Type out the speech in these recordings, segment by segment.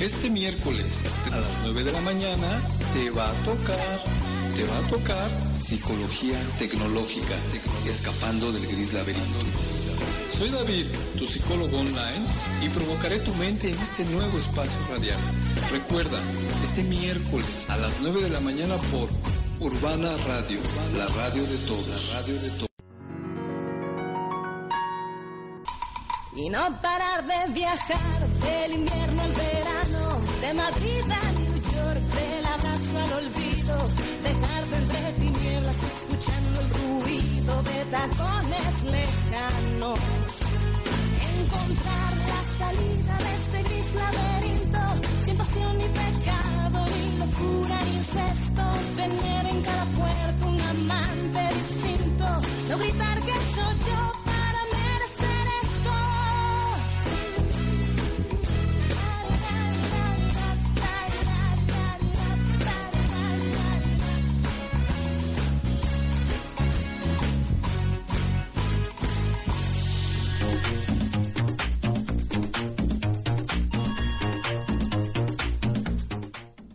Este miércoles a las 9 de la mañana te va a tocar, te va a tocar psicología tecnológica, escapando del gris laberinto. Soy David, tu psicólogo online, y provocaré tu mente en este nuevo espacio radial. Recuerda, este miércoles a las 9 de la mañana por Urbana Radio, la radio de todos. La radio de todos. Y no parar de viajar del invierno al verano, de Madrid a New York, del abrazo al olvido, dejarte entre tinieblas escuchando el ruido de tacones lejanos. Encontrar la salida de este gris laberinto, sin pasión ni pecado, ni locura ni incesto, tener en cada puerta un amante distinto, no gritar que hecho yo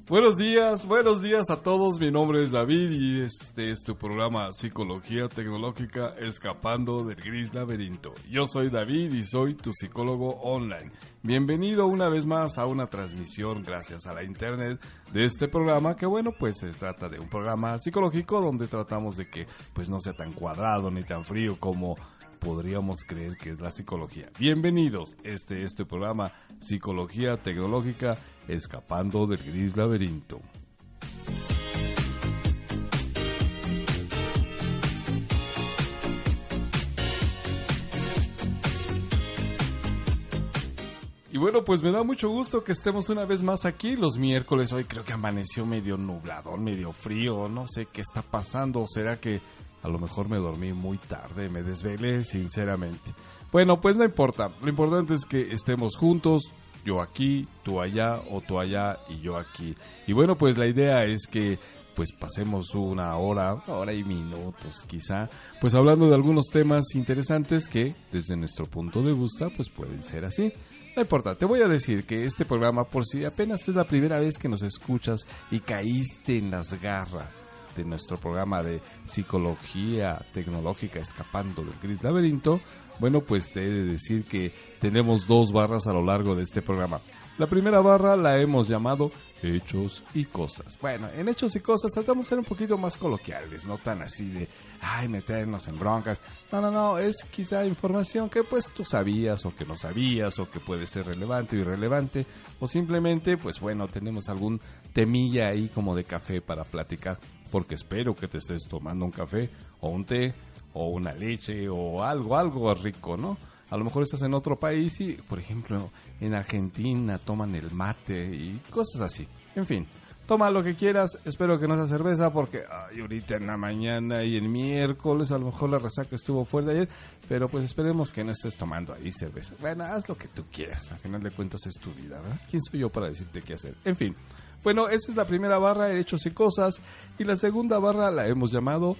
Buenos días, buenos días a todos. Mi nombre es David y este es tu programa Psicología Tecnológica Escapando del Gris Laberinto. Yo soy David y soy tu psicólogo online. Bienvenido una vez más a una transmisión gracias a la internet de este programa que bueno pues se trata de un programa psicológico donde tratamos de que pues no sea tan cuadrado ni tan frío como podríamos creer que es la psicología. Bienvenidos, este es tu programa Psicología Tecnológica Escapando del Gris Laberinto. Y bueno, pues me da mucho gusto que estemos una vez más aquí los miércoles. Hoy creo que amaneció medio nublado, medio frío, no sé qué está pasando. ¿Será que a lo mejor me dormí muy tarde, me desvelé, sinceramente? Bueno, pues no importa. Lo importante es que estemos juntos, yo aquí, tú allá, o tú allá y yo aquí. Y bueno, pues la idea es que pues pasemos una hora, hora y minutos quizá, pues hablando de algunos temas interesantes que desde nuestro punto de vista pues pueden ser así. No importa, te voy a decir que este programa, por si apenas es la primera vez que nos escuchas y caíste en las garras de nuestro programa de psicología tecnológica escapando del gris laberinto, bueno, pues te he de decir que tenemos dos barras a lo largo de este programa. La primera barra la hemos llamado Hechos y Cosas. Bueno, en Hechos y Cosas tratamos de ser un poquito más coloquiales, no tan así de, ay, meternos en broncas. No, no, no, es quizá información que pues tú sabías o que no sabías o que puede ser relevante o irrelevante o simplemente, pues bueno, tenemos algún temilla ahí como de café para platicar, porque espero que te estés tomando un café o un té o una leche o algo, algo rico, ¿no? A lo mejor estás en otro país y, por ejemplo, en Argentina toman el mate y cosas así. En fin, toma lo que quieras. Espero que no sea cerveza porque ay, ahorita en la mañana y el miércoles a lo mejor la resaca estuvo fuerte ayer. Pero pues esperemos que no estés tomando ahí cerveza. Bueno, haz lo que tú quieras. Al final de cuentas es tu vida, ¿verdad? ¿Quién soy yo para decirte qué hacer? En fin. Bueno, esa es la primera barra, hechos y cosas. Y la segunda barra la hemos llamado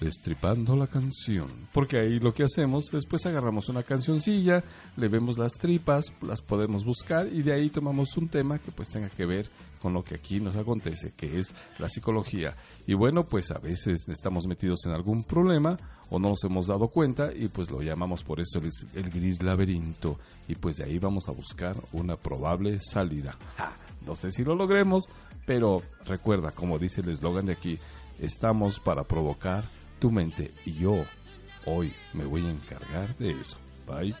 destripando la canción. Porque ahí lo que hacemos es pues agarramos una cancioncilla, le vemos las tripas, las podemos buscar y de ahí tomamos un tema que pues tenga que ver con lo que aquí nos acontece, que es la psicología. Y bueno, pues a veces estamos metidos en algún problema o no nos hemos dado cuenta y pues lo llamamos por eso el, el gris laberinto. Y pues de ahí vamos a buscar una probable salida. Ja, no sé si lo logremos, pero recuerda, como dice el eslogan de aquí, estamos para provocar tu mente y yo hoy me voy a encargar de eso. Bye.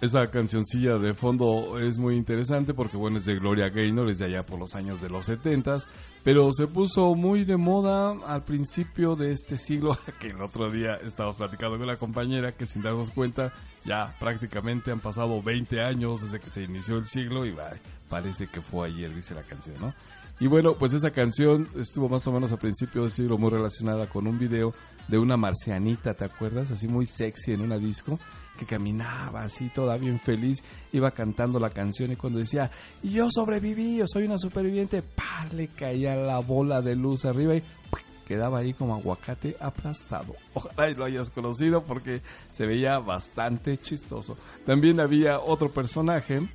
Esa cancioncilla de fondo es muy interesante porque bueno es de Gloria Gaynor, es de allá por los años de los 70 pero se puso muy de moda al principio de este siglo, que el otro día estábamos platicando con la compañera que sin darnos cuenta ya prácticamente han pasado 20 años desde que se inició el siglo y Parece que fue ayer, dice la canción, ¿no? Y bueno, pues esa canción estuvo más o menos a principios del siglo muy relacionada con un video de una marcianita, ¿te acuerdas? Así muy sexy en una disco, que caminaba así toda bien feliz, iba cantando la canción y cuando decía, yo sobreviví, yo soy una superviviente, ¡pa! le caía la bola de luz arriba y quedaba ahí como aguacate aplastado. Ojalá y lo hayas conocido porque se veía bastante chistoso. También había otro personaje,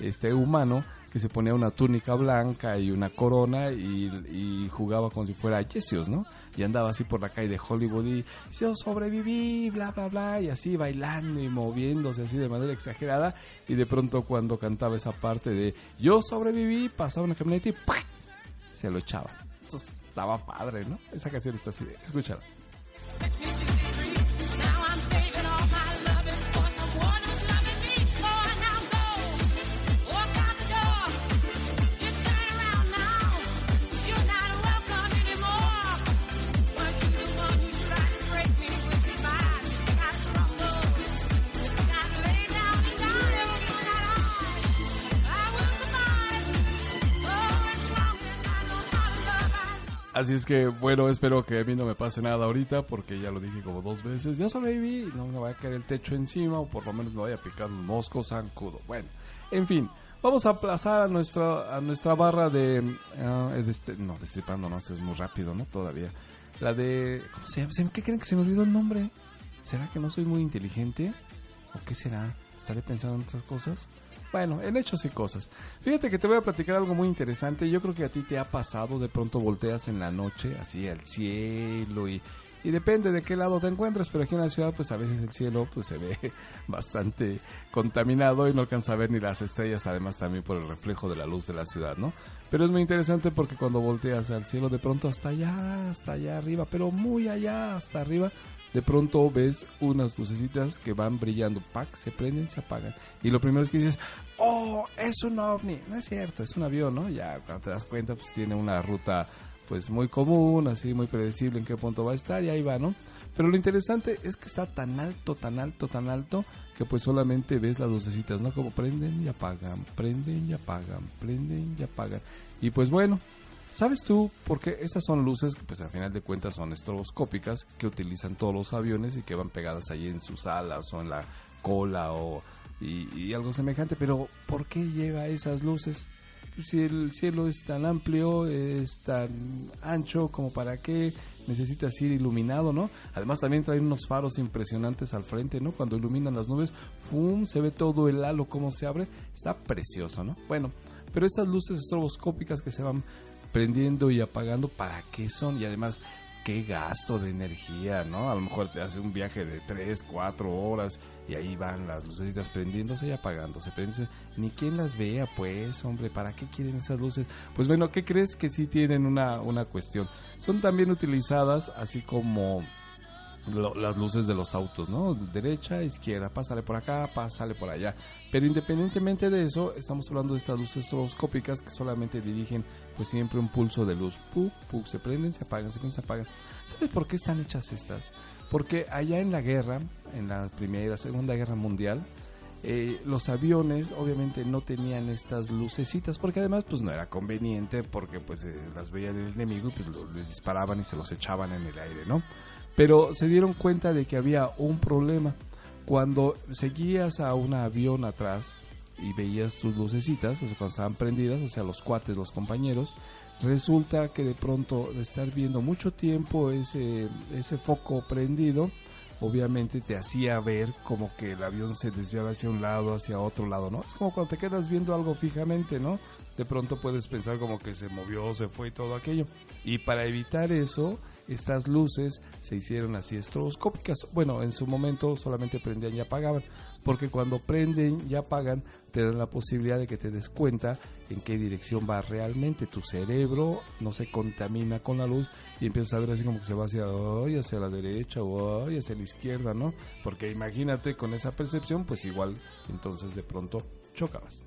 este humano, que se ponía una túnica blanca y una corona y, jugaba como si fuera Yesios, ¿no? Y andaba así por la calle de Hollywood y yo sobreviví, bla, bla, bla, y así bailando y moviéndose así de manera exagerada. Y de pronto cuando cantaba esa parte de yo sobreviví, pasaba una camioneta y ¡pac! se lo echaban. Eso estaba padre, ¿no? Esa canción está así escúchala. Así es que, bueno, espero que a mí no me pase nada ahorita, porque ya lo dije como dos veces. Ya sobreviví, no me vaya a caer el techo encima, o por lo menos me vaya a picar un mosco zancudo. Bueno, en fin, vamos a aplazar a nuestra, a nuestra barra de. ah, de este- no, destripando, no, es muy rápido, ¿no? Todavía. La de. ¿Cómo se llama? ¿Se- ¿Qué creen que se me olvidó el nombre? ¿Será que no soy muy inteligente? ¿O qué será? ¿Estaré pensando en otras cosas? Bueno, en hechos y cosas. Fíjate que te voy a platicar algo muy interesante. Yo creo que a ti te ha pasado, de pronto volteas en la noche, así al cielo y, y depende de qué lado te encuentres, pero aquí en la ciudad pues a veces el cielo pues se ve bastante contaminado y no alcanza a ver ni las estrellas, además también por el reflejo de la luz de la ciudad, ¿no? Pero es muy interesante porque cuando volteas al cielo de pronto hasta allá, hasta allá arriba, pero muy allá, hasta arriba, de pronto ves unas lucecitas que van brillando, pack, se prenden, se apagan. Y lo primero es que dices, oh, es un ovni. No es cierto, es un avión, ¿no? Ya cuando te das cuenta, pues tiene una ruta pues muy común, así muy predecible en qué punto va a estar y ahí va, ¿no? Pero lo interesante es que está tan alto, tan alto, tan alto que pues solamente ves las lucecitas, ¿no? Como prenden y apagan, prenden y apagan, prenden y apagan. Y pues bueno, ¿Sabes tú por qué estas son luces que pues al final de cuentas son estroboscópicas que utilizan todos los aviones y que van pegadas ahí en sus alas o en la cola o y, algo semejante? Pero ¿por qué lleva esas luces? Si el cielo es tan amplio, es tan ancho como para qué necesitas ir iluminado, ¿no? Además también traen unos faros impresionantes al frente, ¿no? Cuando iluminan las nubes, ¡fum! se ve todo el halo cómo se abre, está precioso, ¿no? Bueno, pero estas luces estroboscópicas que se van prendiendo y apagando, ¿para qué son? Y además, qué gasto de energía, ¿no? A lo mejor te hace un viaje de 3, 4 horas y ahí van las lucecitas prendiéndose y apagándose, prendiéndose. Ni quien las vea, pues, hombre, ¿para qué quieren esas luces? Pues bueno, ¿qué crees que sí tienen una, una cuestión? Son también utilizadas así como lo- las luces de los autos, ¿no? Derecha, izquierda, pásale por acá, pásale por allá. Pero independientemente de eso, estamos hablando de estas luces estroboscópicas que solamente dirigen pues siempre un pulso de luz. Puk, puk, se prenden, se apagan, se prenden, se apagan. ¿Sabes por qué están hechas estas? Porque allá en la guerra, en la Primera y la Segunda Guerra Mundial, eh, los aviones obviamente no tenían estas lucecitas porque además pues no era conveniente porque pues eh, las veía el enemigo y pues lo- les disparaban y se los echaban en el aire, ¿no? Pero se dieron cuenta de que había un problema. Cuando seguías a un avión atrás y veías tus lucecitas, o sea, cuando estaban prendidas, o sea, los cuates, los compañeros, resulta que de pronto de estar viendo mucho tiempo ese, ese foco prendido, obviamente te hacía ver como que el avión se desviaba hacia un lado, hacia otro lado, ¿no? Es como cuando te quedas viendo algo fijamente, ¿no? De pronto puedes pensar como que se movió, se fue y todo aquello. Y para evitar eso, estas luces se hicieron así estroboscópicas. Bueno, en su momento solamente prendían y apagaban, porque cuando prenden y apagan te dan la posibilidad de que te des cuenta en qué dirección va realmente tu cerebro, no se contamina con la luz y empiezas a ver así como que se va hacia, hacia la derecha o hacia la izquierda, ¿no? Porque imagínate con esa percepción, pues igual entonces de pronto chocabas.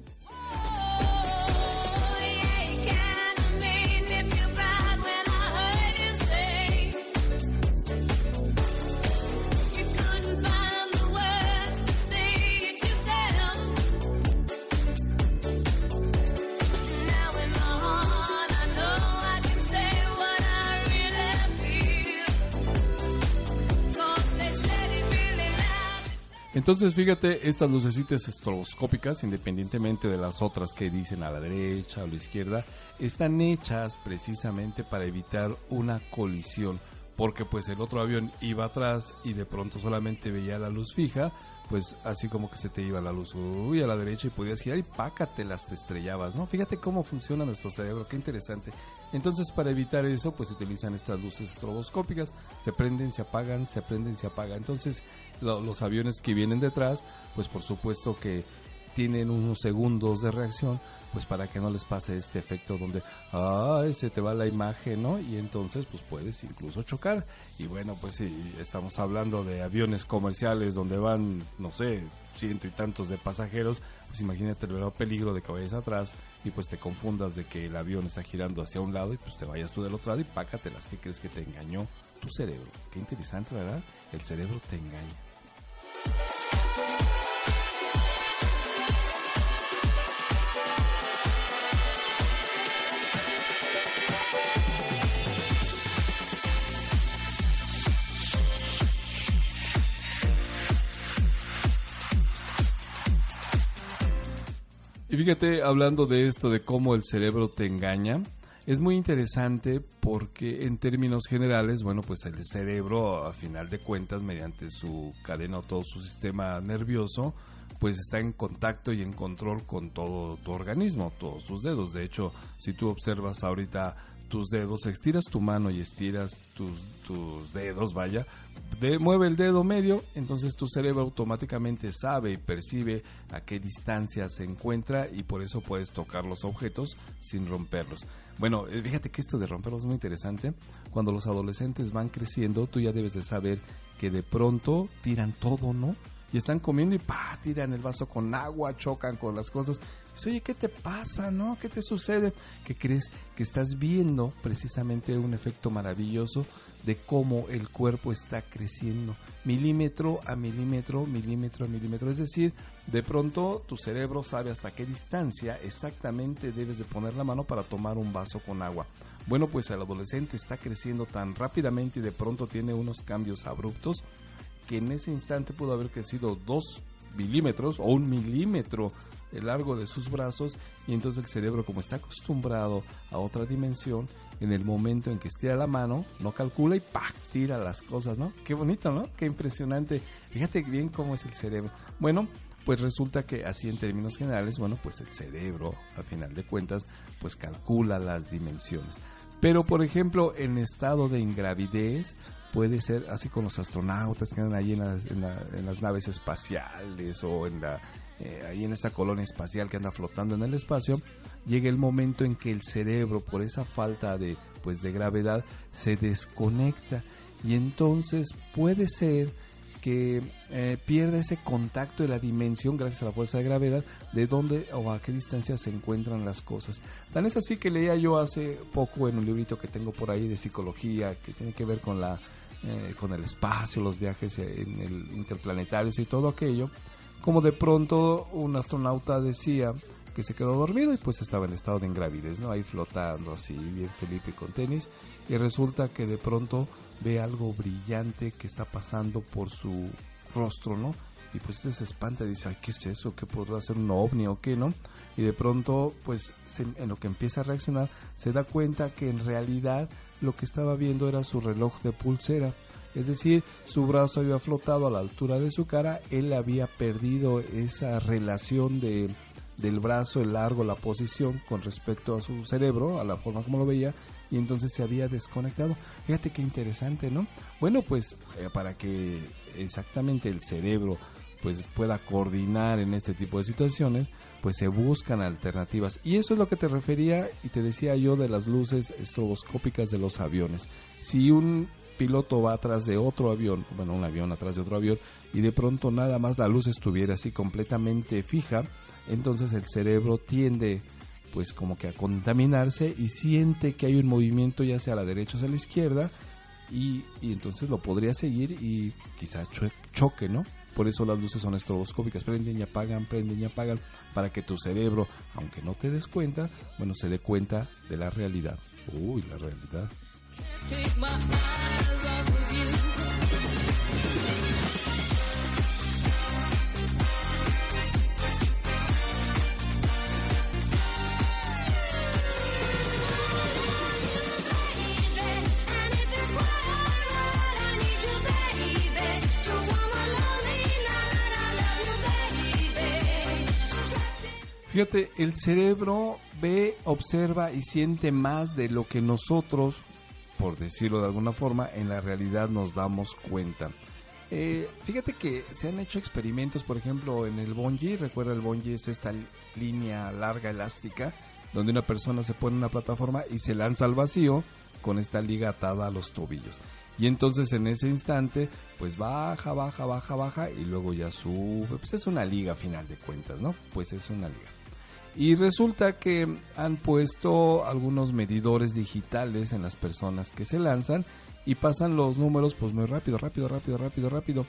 Entonces, fíjate, estas lucecitas estroboscópicas, independientemente de las otras que dicen a la derecha o a la izquierda, están hechas precisamente para evitar una colisión. Porque pues el otro avión iba atrás y de pronto solamente veía la luz fija, pues así como que se te iba la luz uy, a la derecha y podías girar y pácatelas te estrellabas, ¿no? Fíjate cómo funciona nuestro cerebro, qué interesante. Entonces, para evitar eso, pues se utilizan estas luces estroboscópicas, se prenden, se apagan, se prenden, se apagan. Entonces, lo- los aviones que vienen detrás, pues por supuesto que tienen unos segundos de reacción, pues para que no les pase este efecto donde, se te va la imagen, ¿no? Y entonces, pues puedes incluso chocar. Y bueno, pues si estamos hablando de aviones comerciales donde van, no sé, ciento y tantos de pasajeros, pues imagínate el peligro de que vayas atrás y pues te confundas de que el avión está girando hacia un lado y pues te vayas tú del otro lado y pácatelas que crees que te engañó tu cerebro. Qué interesante, ¿verdad? El cerebro te engaña. Y fíjate, hablando de esto, de cómo el cerebro te engaña, es muy interesante porque en términos generales, bueno, pues el cerebro, a final de cuentas, mediante su cadena o todo su sistema nervioso, pues está en contacto y en control con todo tu organismo, todos tus dedos. De hecho, si tú observas ahorita tus dedos, estiras tu mano y estiras tus, tus dedos, vaya, de- mueve el dedo medio, entonces tu cerebro automáticamente sabe y percibe a qué distancia se encuentra y por eso puedes tocar los objetos sin romperlos. Bueno, eh, fíjate que esto de romperlos es muy interesante. Cuando los adolescentes van creciendo, tú ya debes de saber que de pronto tiran todo, ¿no? Y están comiendo y pa, tiran el vaso con agua, chocan con las cosas. Dices, Oye, ¿qué te pasa, no? ¿Qué te sucede? ¿Qué crees? Que estás viendo precisamente un efecto maravilloso de cómo el cuerpo está creciendo, milímetro a milímetro, milímetro a milímetro. Es decir, de pronto tu cerebro sabe hasta qué distancia exactamente debes de poner la mano para tomar un vaso con agua. Bueno, pues el adolescente está creciendo tan rápidamente y de pronto tiene unos cambios abruptos que en ese instante pudo haber crecido dos milímetros o un milímetro el largo de sus brazos y entonces el cerebro como está acostumbrado a otra dimensión en el momento en que estira la mano no calcula y ¡pac! tira las cosas ¿no? qué bonito ¿no? qué impresionante fíjate bien cómo es el cerebro bueno pues resulta que así en términos generales bueno pues el cerebro a final de cuentas pues calcula las dimensiones pero, por ejemplo, en estado de ingravidez, puede ser así con los astronautas que andan ahí en las, en la- naves espaciales o en la, eh, ahí en esta colonia espacial que anda flotando en el espacio, llega el momento en que el cerebro, por esa falta de, pues, de gravedad, se desconecta. Y entonces puede ser que eh, pierda ese contacto de la dimensión gracias a la fuerza de gravedad de dónde o a qué distancia se encuentran las cosas. Tan es así que leía yo hace poco en un librito que tengo por ahí de psicología que tiene que ver con la eh, con el espacio, los viajes en el interplanetarios y todo aquello, como de pronto un astronauta decía que se quedó dormido y pues estaba en estado de ingravidez, ¿no? Ahí flotando así, bien Felipe con tenis, y resulta que de pronto ve algo brillante que está pasando por su rostro, ¿no? Y pues este se espanta y dice, ay, ¿qué es eso? ¿Qué podrá ser un ovni o qué, no? Y de pronto, pues se- en lo que empieza a reaccionar, se da cuenta que en realidad lo que estaba viendo era su reloj de pulsera. Es decir, su brazo había flotado a la altura de su cara, él había perdido esa relación de, del brazo, el largo, la posición con respecto a su cerebro, a la forma como lo veía, y entonces se había desconectado. Fíjate qué interesante, ¿no? Bueno, pues eh, para que exactamente el cerebro pues pueda coordinar en este tipo de situaciones, pues se buscan alternativas. Y eso es lo que te refería y te decía yo de las luces estroboscópicas de los aviones. Si un piloto va atrás de otro avión, bueno, un avión atrás de otro avión, y de pronto nada más la luz estuviera así completamente fija, entonces el cerebro tiende pues como que a contaminarse y siente que hay un movimiento ya sea a la derecha o hacia la izquierda y, y entonces lo podría seguir y quizá cho- choque, ¿no? Por eso las luces son estroboscópicas, prenden y apagan, prenden y apagan, para que tu cerebro, aunque no te des cuenta, bueno, se dé cuenta de la realidad. Uy, la realidad. Fíjate, el cerebro ve, observa y siente más de lo que nosotros, por decirlo de alguna forma, en la realidad nos damos cuenta. Eh, fíjate que se han hecho experimentos, por ejemplo, en el bungee. Recuerda, el bungee es esta línea larga elástica donde una persona se pone en una plataforma y se lanza al vacío con esta liga atada a los tobillos. Y entonces en ese instante, pues baja, baja, baja, baja y luego ya sube. Pues es una liga a final de cuentas, ¿no? Pues es una liga. Y resulta que han puesto algunos medidores digitales en las personas que se lanzan y pasan los números pues muy rápido, rápido, rápido, rápido, rápido.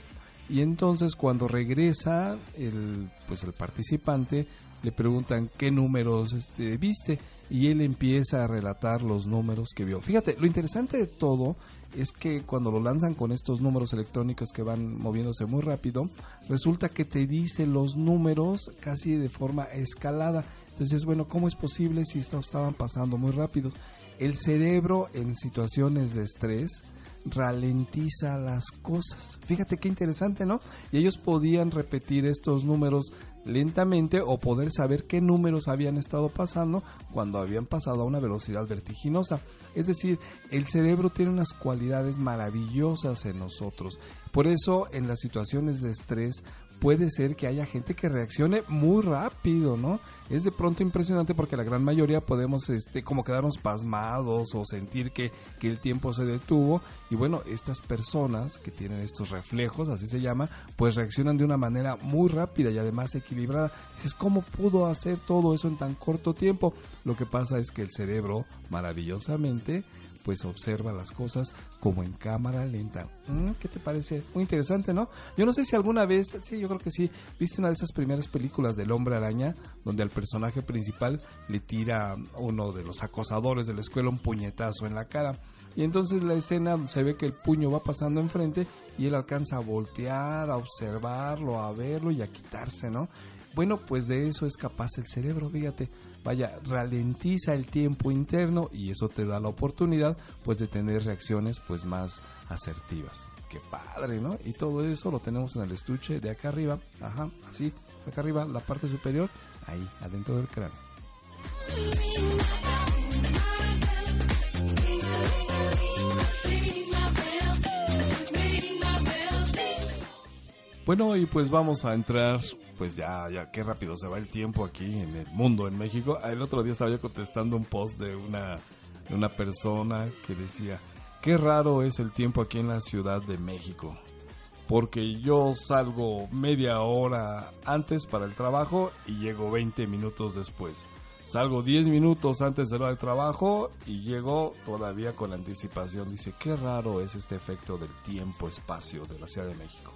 Y entonces cuando regresa el pues el participante le preguntan qué números este, viste y él empieza a relatar los números que vio. Fíjate, lo interesante de todo es que cuando lo lanzan con estos números electrónicos que van moviéndose muy rápido, resulta que te dice los números casi de forma escalada. Entonces, bueno, ¿cómo es posible si estos estaban pasando muy rápido? El cerebro en situaciones de estrés ralentiza las cosas. Fíjate qué interesante, ¿no? Y ellos podían repetir estos números lentamente o poder saber qué números habían estado pasando cuando habían pasado a una velocidad vertiginosa. Es decir, el cerebro tiene unas cualidades maravillosas en nosotros. Por eso en las situaciones de estrés puede ser que haya gente que reaccione muy rápido, ¿no? Es de pronto impresionante porque la gran mayoría podemos este, como quedarnos pasmados o sentir que, que el tiempo se detuvo. Y bueno, estas personas que tienen estos reflejos, así se llama, pues reaccionan de una manera muy rápida y además equilibrada. Dices, ¿cómo pudo hacer todo eso en tan corto tiempo? Lo que pasa es que el cerebro, maravillosamente, pues observa las cosas como en cámara lenta. Mm, ¿Qué te parece? Muy interesante, ¿no? Yo no sé si alguna vez, sí, yo creo que sí, viste una de esas primeras películas del hombre araña, donde al personaje principal le tira uno de los acosadores de la escuela un puñetazo en la cara. Y entonces la escena se ve que el puño va pasando enfrente y él alcanza a voltear, a observarlo, a verlo y a quitarse, ¿no? Bueno, pues de eso es capaz el cerebro, fíjate. Vaya, ralentiza el tiempo interno y eso te da la oportunidad pues de tener reacciones pues más asertivas. Qué padre, ¿no? Y todo eso lo tenemos en el estuche de acá arriba, ajá, así, acá arriba, la parte superior, ahí, adentro del cráneo. Bueno, y pues vamos a entrar, pues ya, ya, qué rápido se va el tiempo aquí en el mundo, en México. El otro día estaba yo contestando un post de una, de una persona que decía, qué raro es el tiempo aquí en la Ciudad de México. Porque yo salgo media hora antes para el trabajo y llego 20 minutos después. Salgo 10 minutos antes de la del trabajo y llego todavía con anticipación. Dice, qué raro es este efecto del tiempo-espacio de la Ciudad de México.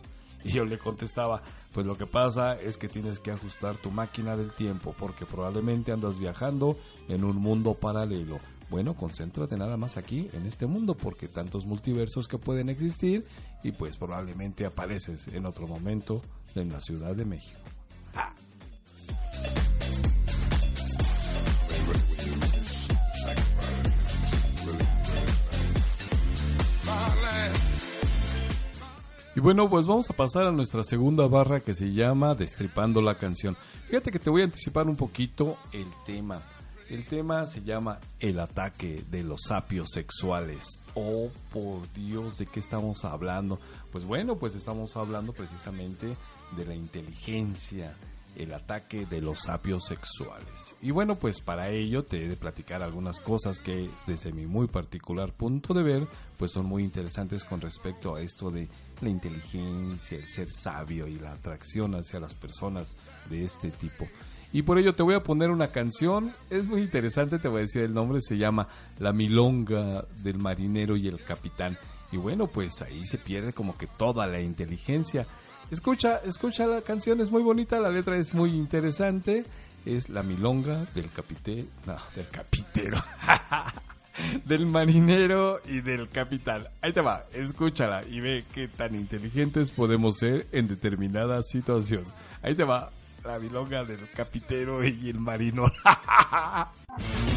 Y yo le contestaba, pues lo que pasa es que tienes que ajustar tu máquina del tiempo porque probablemente andas viajando en un mundo paralelo. Bueno, concéntrate nada más aquí en este mundo porque tantos multiversos que pueden existir y pues probablemente apareces en otro momento en la Ciudad de México. Y bueno, pues vamos a pasar a nuestra segunda barra que se llama Destripando la canción. Fíjate que te voy a anticipar un poquito el tema. El tema se llama El ataque de los sapios sexuales. Oh, por Dios, ¿de qué estamos hablando? Pues bueno, pues estamos hablando precisamente de la inteligencia, el ataque de los sapios sexuales. Y bueno, pues para ello te he de platicar algunas cosas que desde mi muy particular punto de ver, pues son muy interesantes con respecto a esto de la inteligencia, el ser sabio y la atracción hacia las personas de este tipo. Y por ello te voy a poner una canción, es muy interesante, te voy a decir el nombre, se llama La Milonga del Marinero y el Capitán. Y bueno, pues ahí se pierde como que toda la inteligencia. Escucha, escucha la canción, es muy bonita, la letra es muy interesante. Es la milonga del capité, no, del capitero, del marinero y del capitán. Ahí te va, escúchala y ve qué tan inteligentes podemos ser en determinada situación. Ahí te va, la milonga del capitero y el marino.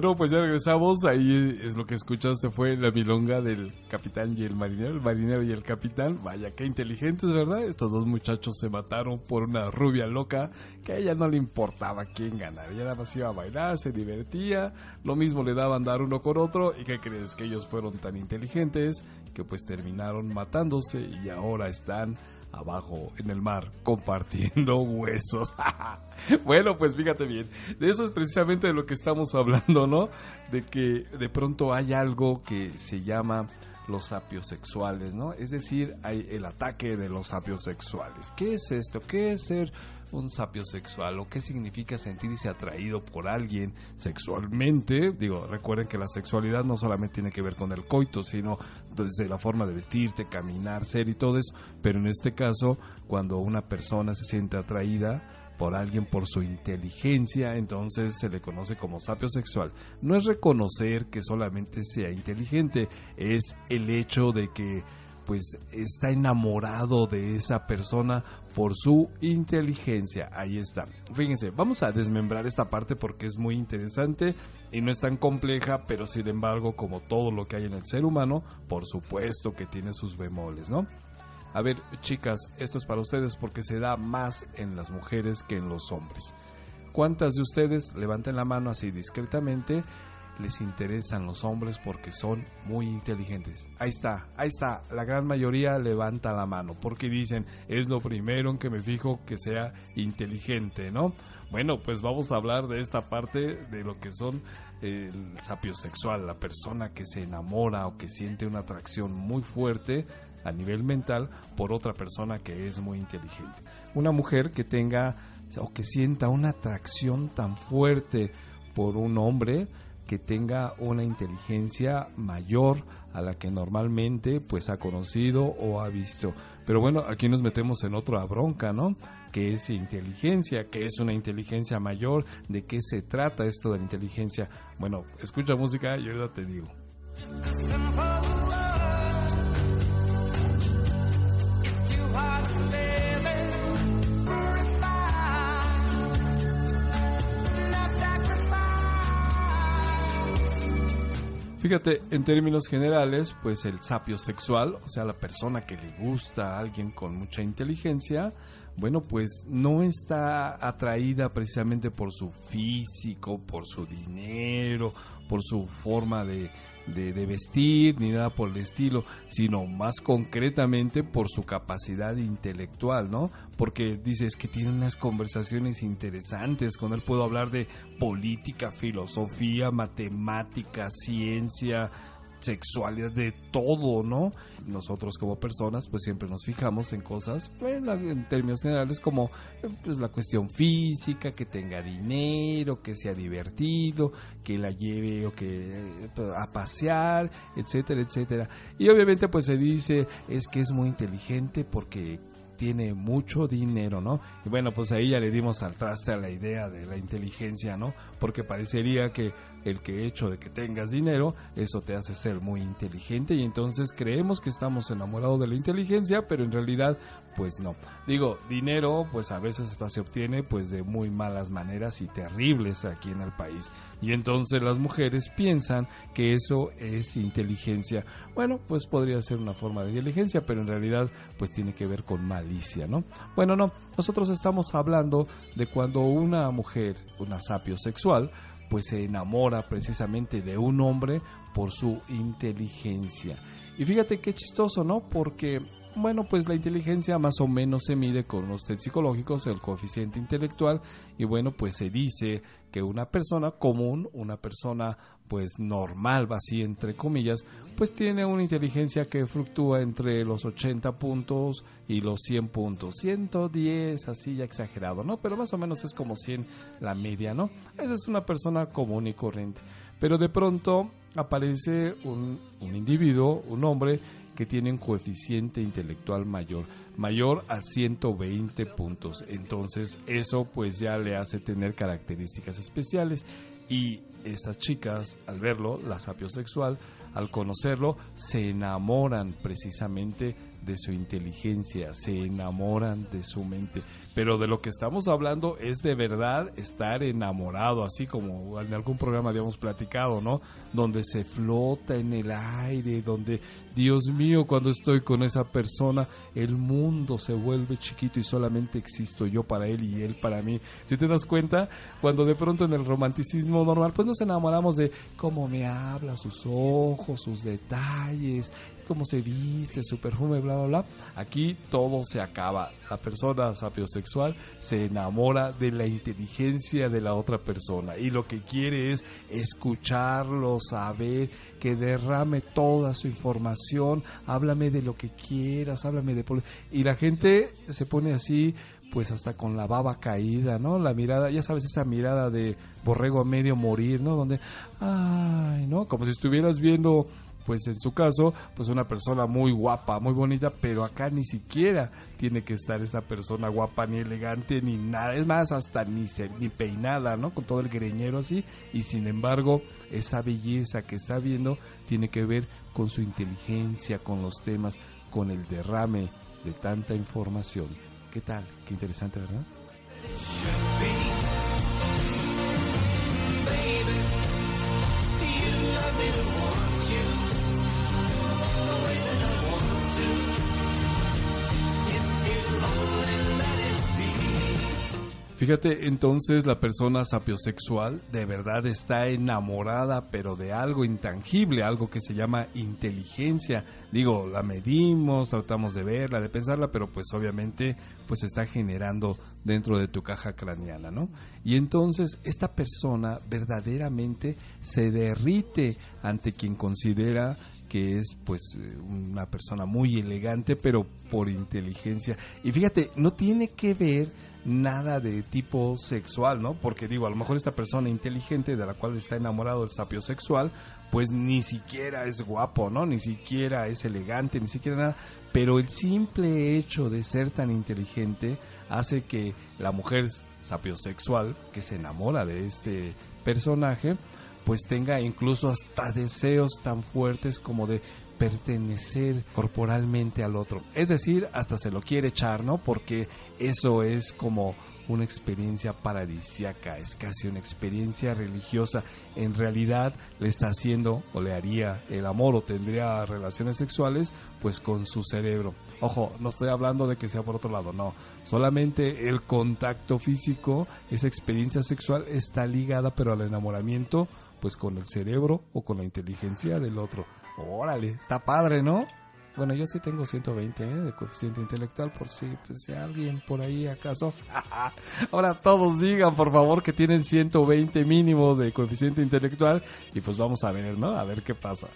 Bueno, pues ya regresamos. Ahí es lo que escuchaste fue la milonga del y el marinero, el marinero y el capitán. Vaya, qué inteligentes, ¿verdad? Estos dos muchachos se mataron por una rubia loca que a ella no le importaba quién ganara. Ella nada más iba a bailar, se divertía. Lo mismo le daban dar uno con otro. ¿Y qué crees? Que ellos fueron tan inteligentes que pues terminaron matándose y ahora están abajo en el mar compartiendo huesos. bueno, pues fíjate bien, de eso es precisamente de lo que estamos hablando, ¿no? De que de pronto hay algo que se llama los sapiosexuales, ¿no? Es decir, hay el ataque de los sapiosexuales. ¿Qué es esto? ¿Qué es ser un sapiosexual? ¿O qué significa sentirse atraído por alguien sexualmente? Digo, recuerden que la sexualidad no solamente tiene que ver con el coito, sino desde la forma de vestirte, caminar, ser y todo eso. Pero en este caso, cuando una persona se siente atraída, por alguien por su inteligencia, entonces se le conoce como sapio sexual. No es reconocer que solamente sea inteligente, es el hecho de que pues está enamorado de esa persona por su inteligencia. Ahí está. Fíjense, vamos a desmembrar esta parte porque es muy interesante y no es tan compleja, pero sin embargo, como todo lo que hay en el ser humano, por supuesto que tiene sus bemoles, ¿no? A ver, chicas, esto es para ustedes porque se da más en las mujeres que en los hombres. ¿Cuántas de ustedes, levanten la mano así discretamente, les interesan los hombres porque son muy inteligentes? Ahí está, ahí está. La gran mayoría levanta la mano porque dicen, es lo primero en que me fijo que sea inteligente, ¿no? Bueno, pues vamos a hablar de esta parte de lo que son el sapiosexual, la persona que se enamora o que siente una atracción muy fuerte a nivel mental por otra persona que es muy inteligente. Una mujer que tenga o que sienta una atracción tan fuerte por un hombre, que tenga una inteligencia mayor a la que normalmente pues ha conocido o ha visto. Pero bueno, aquí nos metemos en otra bronca, ¿no? ¿Qué es inteligencia? ¿Qué es una inteligencia mayor? ¿De qué se trata esto de la inteligencia? Bueno, escucha música y ahorita te digo. Fíjate, en términos generales, pues el sapio sexual, o sea, la persona que le gusta a alguien con mucha inteligencia, bueno, pues no está atraída precisamente por su físico, por su dinero, por su forma de, de, de vestir, ni nada por el estilo, sino más concretamente por su capacidad intelectual, ¿no? Porque dices que tiene unas conversaciones interesantes, con él puedo hablar de política, filosofía, matemática, ciencia, sexualidad, de todo, ¿no? Nosotros como personas pues siempre nos fijamos en cosas, bueno, en términos generales como eh, pues la cuestión física, que tenga dinero, que sea divertido, que la lleve o que eh, a pasear, etcétera, etcétera. Y obviamente pues se dice es que es muy inteligente porque tiene mucho dinero, ¿no? Y bueno, pues ahí ya le dimos al traste a la idea de la inteligencia, ¿no? Porque parecería que el que hecho de que tengas dinero, eso te hace ser muy inteligente y entonces creemos que estamos enamorados de la inteligencia, pero en realidad pues no. Digo, dinero pues a veces hasta se obtiene pues de muy malas maneras y terribles aquí en el país. Y entonces las mujeres piensan que eso es inteligencia. Bueno, pues podría ser una forma de inteligencia, pero en realidad pues tiene que ver con malicia, ¿no? Bueno, no, nosotros estamos hablando de cuando una mujer, una sapio sexual, pues se enamora precisamente de un hombre por su inteligencia. Y fíjate qué chistoso, ¿no? Porque, bueno, pues la inteligencia más o menos se mide con unos test psicológicos, el coeficiente intelectual, y bueno, pues se dice que una persona común, una persona pues normal, así entre comillas, pues tiene una inteligencia que fluctúa entre los 80 puntos y los 100 puntos, 110, así ya exagerado, ¿no? Pero más o menos es como 100 la media, ¿no? Esa es una persona común y corriente. Pero de pronto aparece un, un individuo, un hombre, que tiene un coeficiente intelectual mayor, mayor a 120 puntos. Entonces eso pues ya le hace tener características especiales y estas chicas al verlo, la sapiosexual, al conocerlo, se enamoran precisamente de su inteligencia, se enamoran de su mente. Pero de lo que estamos hablando es de verdad estar enamorado, así como en algún programa habíamos platicado, ¿no? Donde se flota en el aire, donde, Dios mío, cuando estoy con esa persona, el mundo se vuelve chiquito y solamente existo yo para él y él para mí. Si te das cuenta, cuando de pronto en el romanticismo normal, pues nos enamoramos de cómo me habla, sus ojos, sus detalles, cómo se viste, su perfume, bla, bla, bla. Aquí todo se acaba. La persona sapiosexual se enamora de la inteligencia de la otra persona y lo que quiere es escucharlo, saber, que derrame toda su información, háblame de lo que quieras, háblame de... Y la gente se pone así, pues hasta con la baba caída, ¿no? La mirada, ya sabes, esa mirada de borrego a medio morir, ¿no? Donde, ay, ¿no? Como si estuvieras viendo pues en su caso, pues una persona muy guapa, muy bonita, pero acá ni siquiera tiene que estar esa persona guapa, ni elegante, ni nada, es más, hasta ni, se, ni peinada, ¿no? Con todo el greñero así, y sin embargo, esa belleza que está viendo tiene que ver con su inteligencia, con los temas, con el derrame de tanta información. ¿Qué tal? Qué interesante, ¿verdad? Fíjate, entonces la persona sapiosexual de verdad está enamorada, pero de algo intangible, algo que se llama inteligencia. Digo, la medimos, tratamos de verla, de pensarla, pero pues obviamente pues está generando dentro de tu caja craneana, ¿no? Y entonces esta persona verdaderamente se derrite ante quien considera que es pues una persona muy elegante pero por inteligencia y fíjate no tiene que ver nada de tipo sexual, ¿no? Porque digo, a lo mejor esta persona inteligente de la cual está enamorado el sapio sexual, pues ni siquiera es guapo, ¿no? Ni siquiera es elegante, ni siquiera nada. Pero el simple hecho de ser tan inteligente hace que la mujer sapiosexual que se enamora de este personaje, pues tenga incluso hasta deseos tan fuertes como de pertenecer corporalmente al otro. Es decir, hasta se lo quiere echar, ¿no? Porque eso es como una experiencia paradisiaca, es casi una experiencia religiosa. En realidad le está haciendo o le haría el amor o tendría relaciones sexuales pues con su cerebro. Ojo, no estoy hablando de que sea por otro lado, no. Solamente el contacto físico, esa experiencia sexual está ligada pero al enamoramiento pues con el cerebro o con la inteligencia del otro. Órale, está padre, ¿no? Bueno, yo sí tengo 120 ¿eh? de coeficiente intelectual, por si, pues, si alguien por ahí acaso. Ahora todos digan, por favor, que tienen 120 mínimo de coeficiente intelectual y pues vamos a ver, ¿no? A ver qué pasa.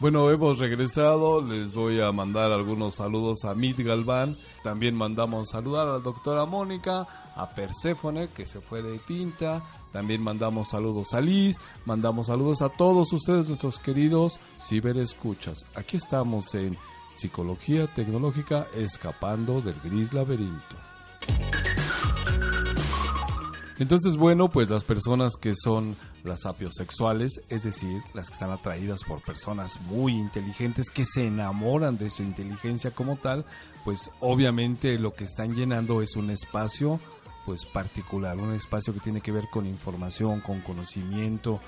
Bueno, hemos regresado. Les voy a mandar algunos saludos a Mit Galván. También mandamos saludar a la doctora Mónica, a Perséfone, que se fue de pinta. También mandamos saludos a Liz. Mandamos saludos a todos ustedes, nuestros queridos ciberescuchas. Aquí estamos en Psicología Tecnológica, escapando del gris laberinto. Entonces, bueno, pues las personas que son las sapiosexuales, es decir, las que están atraídas por personas muy inteligentes que se enamoran de su inteligencia como tal, pues obviamente lo que están llenando es un espacio pues particular, un espacio que tiene que ver con información, con conocimiento,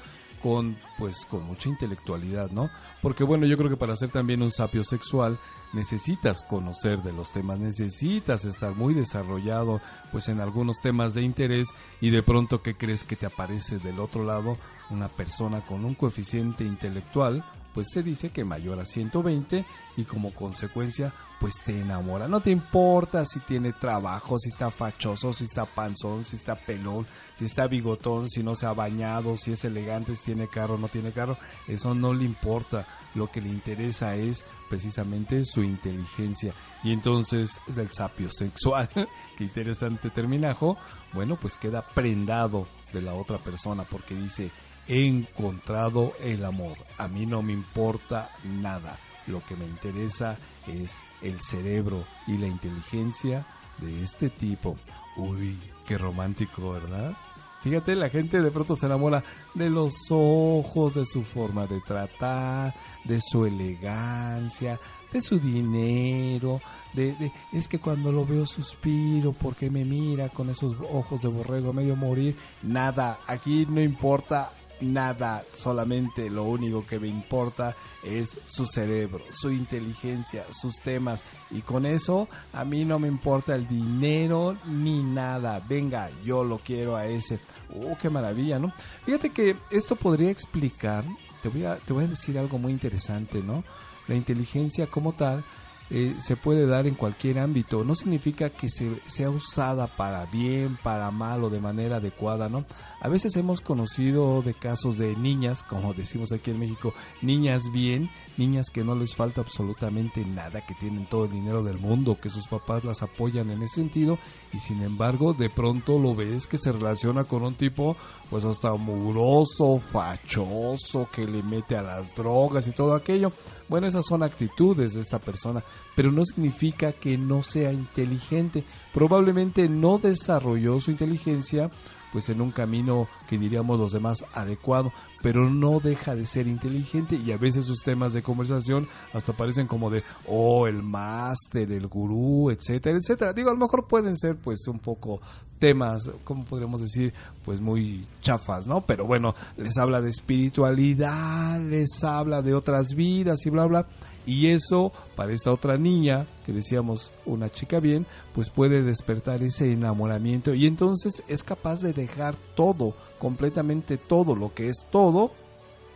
con pues con mucha intelectualidad, ¿no? Porque bueno, yo creo que para ser también un sapio sexual necesitas conocer de los temas, necesitas estar muy desarrollado pues en algunos temas de interés y de pronto que crees que te aparece del otro lado una persona con un coeficiente intelectual pues se dice que mayor a 120 y como consecuencia pues te enamora. No te importa si tiene trabajo, si está fachoso, si está panzón, si está pelón, si está bigotón, si no se ha bañado, si es elegante, si tiene carro no tiene carro. Eso no le importa. Lo que le interesa es precisamente su inteligencia. Y entonces el sapio sexual, que interesante terminajo, bueno pues queda prendado de la otra persona porque dice he encontrado el amor. A mí no me importa nada. Lo que me interesa es el cerebro y la inteligencia de este tipo. Uy, qué romántico, ¿verdad? Fíjate, la gente de pronto se enamora de los ojos, de su forma de tratar, de su elegancia, de su dinero, de, de, es que cuando lo veo suspiro porque me mira con esos ojos de borrego medio morir. Nada, aquí no importa nada, solamente lo único que me importa es su cerebro, su inteligencia, sus temas y con eso a mí no me importa el dinero ni nada. Venga, yo lo quiero a ese. Oh, qué maravilla, ¿no? Fíjate que esto podría explicar, te voy a, te voy a decir algo muy interesante, ¿no? La inteligencia como tal eh, se puede dar en cualquier ámbito. No significa que se, sea usada para bien, para mal o de manera adecuada, ¿no? A veces hemos conocido de casos de niñas, como decimos aquí en México, niñas bien, niñas que no les falta absolutamente nada, que tienen todo el dinero del mundo, que sus papás las apoyan en ese sentido, y sin embargo de pronto lo ves que se relaciona con un tipo pues hasta mugroso, fachoso, que le mete a las drogas y todo aquello. Bueno, esas son actitudes de esta persona, pero no significa que no sea inteligente. Probablemente no desarrolló su inteligencia pues en un camino que diríamos los demás adecuado, pero no deja de ser inteligente y a veces sus temas de conversación hasta parecen como de, oh, el máster, el gurú, etcétera, etcétera. Digo, a lo mejor pueden ser pues un poco temas, como podríamos decir, pues muy chafas, ¿no? Pero bueno, les habla de espiritualidad, les habla de otras vidas y bla, bla. Y eso, para esta otra niña, que decíamos una chica bien, pues puede despertar ese enamoramiento y entonces es capaz de dejar todo, completamente todo, lo que es todo,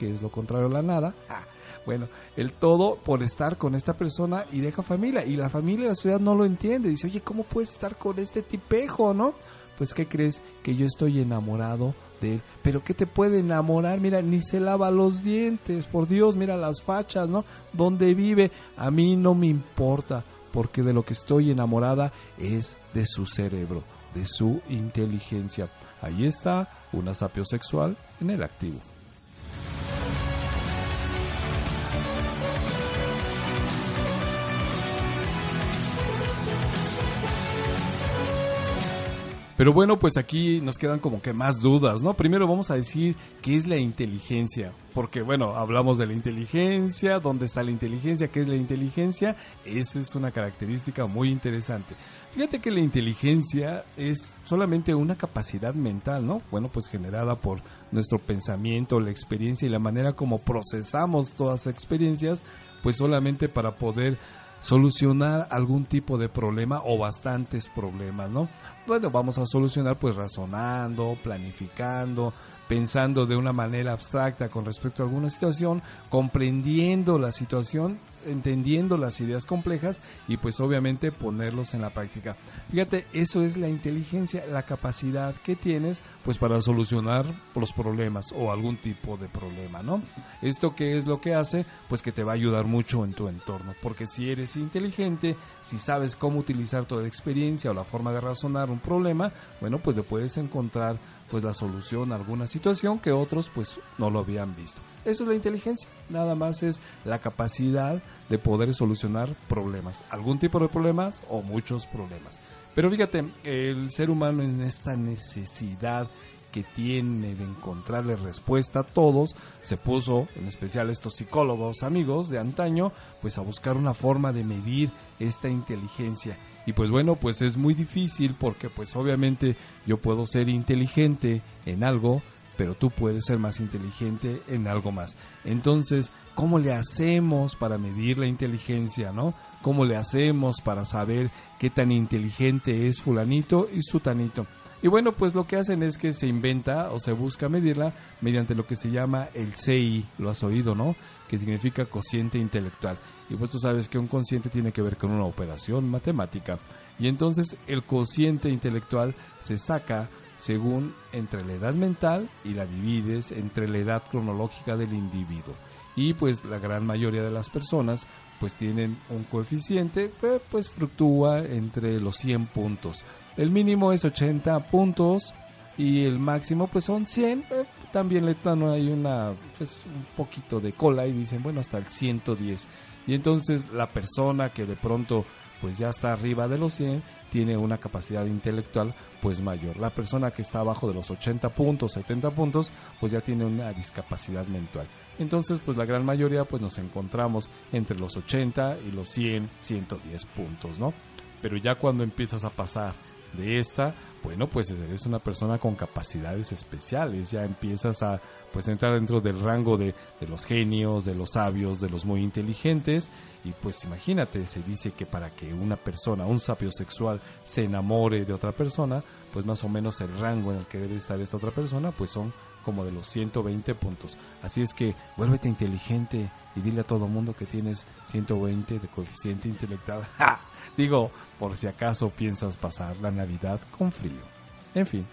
que es lo contrario a la nada. Ah, bueno, el todo por estar con esta persona y deja familia. Y la familia de la ciudad no lo entiende. Dice, oye, ¿cómo puedes estar con este tipejo, no? Pues, ¿qué crees? Que yo estoy enamorado Pero ¿qué te puede enamorar? Mira, ni se lava los dientes. Por Dios, mira las fachas, ¿no? ¿Dónde vive? A mí no me importa. Porque de lo que estoy enamorada es de su cerebro, de su inteligencia. Ahí está una sapiosexual en el activo. Pero bueno, pues aquí nos quedan como que más dudas, ¿no? Primero vamos a decir qué es la inteligencia, porque bueno, hablamos de la inteligencia, dónde está la inteligencia, qué es la inteligencia, esa es una característica muy interesante. Fíjate que la inteligencia es solamente una capacidad mental, ¿no? Bueno, pues generada por nuestro pensamiento, la experiencia y la manera como procesamos todas las experiencias, pues solamente para poder solucionar algún tipo de problema o bastantes problemas, ¿no? Bueno, vamos a solucionar pues razonando, planificando, pensando de una manera abstracta con respecto a alguna situación, comprendiendo la situación entendiendo las ideas complejas y pues obviamente ponerlos en la práctica. Fíjate, eso es la inteligencia, la capacidad que tienes pues para solucionar los problemas o algún tipo de problema, ¿no? Esto qué es lo que hace, pues que te va a ayudar mucho en tu entorno, porque si eres inteligente, si sabes cómo utilizar toda experiencia o la forma de razonar un problema, bueno, pues le puedes encontrar pues la solución a alguna situación que otros pues no lo habían visto. Eso es la inteligencia, nada más es la capacidad de poder solucionar problemas, algún tipo de problemas o muchos problemas. Pero fíjate, el ser humano en esta necesidad que tiene de encontrarle respuesta a todos, se puso, en especial estos psicólogos amigos de antaño, pues a buscar una forma de medir esta inteligencia. Y pues bueno, pues es muy difícil porque pues obviamente yo puedo ser inteligente en algo, pero tú puedes ser más inteligente en algo más. Entonces, ¿cómo le hacemos para medir la inteligencia, no? ¿Cómo le hacemos para saber qué tan inteligente es fulanito y sutanito? Y bueno, pues lo que hacen es que se inventa o se busca medirla mediante lo que se llama el CI, lo has oído, ¿no? Que significa cociente intelectual. Y pues tú sabes que un cociente tiene que ver con una operación matemática. Y entonces el cociente intelectual se saca según entre la edad mental y la divides entre la edad cronológica del individuo. Y pues la gran mayoría de las personas pues tienen un coeficiente pues fluctúa entre los 100 puntos. El mínimo es 80 puntos y el máximo pues son 100. Eh, también le dan ahí una pues un poquito de cola y dicen, bueno, hasta el 110. Y entonces la persona que de pronto pues ya está arriba de los 100 tiene una capacidad intelectual pues mayor. La persona que está abajo de los 80 puntos, 70 puntos, pues ya tiene una discapacidad mental. Entonces, pues la gran mayoría pues nos encontramos entre los 80 y los 100, 110 puntos, ¿no? Pero ya cuando empiezas a pasar de esta, bueno, pues eres una persona con capacidades especiales, ya empiezas a pues entrar dentro del rango de, de, los genios, de los sabios, de los muy inteligentes, y pues imagínate, se dice que para que una persona, un sapio sexual, se enamore de otra persona, pues más o menos el rango en el que debe estar esta otra persona, pues son como de los 120 puntos. Así es que vuélvete inteligente y dile a todo mundo que tienes 120 de coeficiente intelectual. Digo, por si acaso piensas pasar la Navidad con frío. En fin.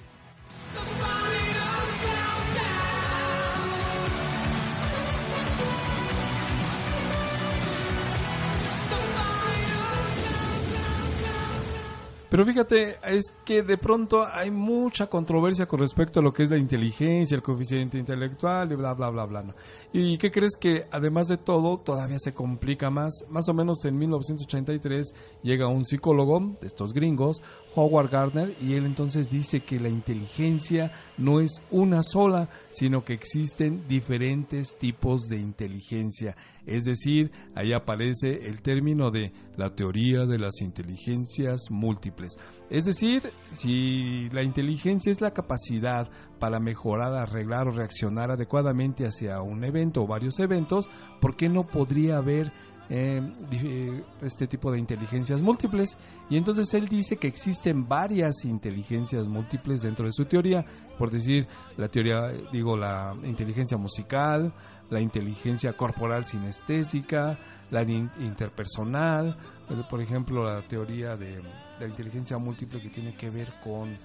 Pero fíjate, es que de pronto hay mucha controversia con respecto a lo que es la inteligencia, el coeficiente intelectual y bla, bla, bla, bla. ¿Y qué crees que además de todo todavía se complica más? Más o menos en 1983 llega un psicólogo de estos gringos, Howard Gardner, y él entonces dice que la inteligencia no es una sola, sino que existen diferentes tipos de inteligencia. Es decir, ahí aparece el término de la teoría de las inteligencias múltiples. Es decir, si la inteligencia es la capacidad para mejorar, arreglar o reaccionar adecuadamente hacia un evento o varios eventos, ¿por qué no podría haber di- eh, este tipo de inteligencias múltiples. Y entonces él dice que existen varias inteligencias múltiples dentro de su teoría. Por decir, la teoría, digo, la inteligencia musical, la inteligencia corporal sinestésica, la interpersonal, eh, por ejemplo, la teoría de la inteligencia múltiple que tiene que ver con.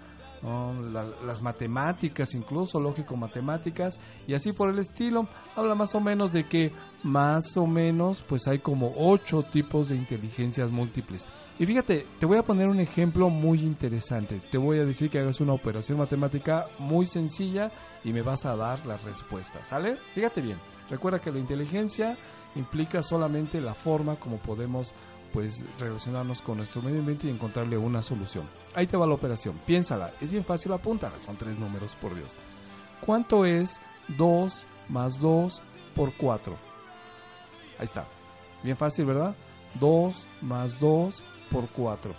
La- las matemáticas, incluso lógico-matemáticas, y así por el estilo. Habla más o menos de que más o menos pues hay como ocho tipos de inteligencias múltiples. Y fíjate, te voy a poner un ejemplo muy interesante. Te voy a decir que hagas una operación matemática muy sencilla y me vas a dar la respuesta, ¿sale? Fíjate bien. Recuerda que la inteligencia implica solamente la forma como podemos pues relacionarnos con nuestro medio ambiente y encontrarle una solución. Ahí te va la operación. Piénsala. Es bien fácil apúntala. Son tres números, por Dios. ¿Cuánto es 2 más 2 por 4? Ahí está. Bien fácil, ¿verdad? 2 más 2 por 4.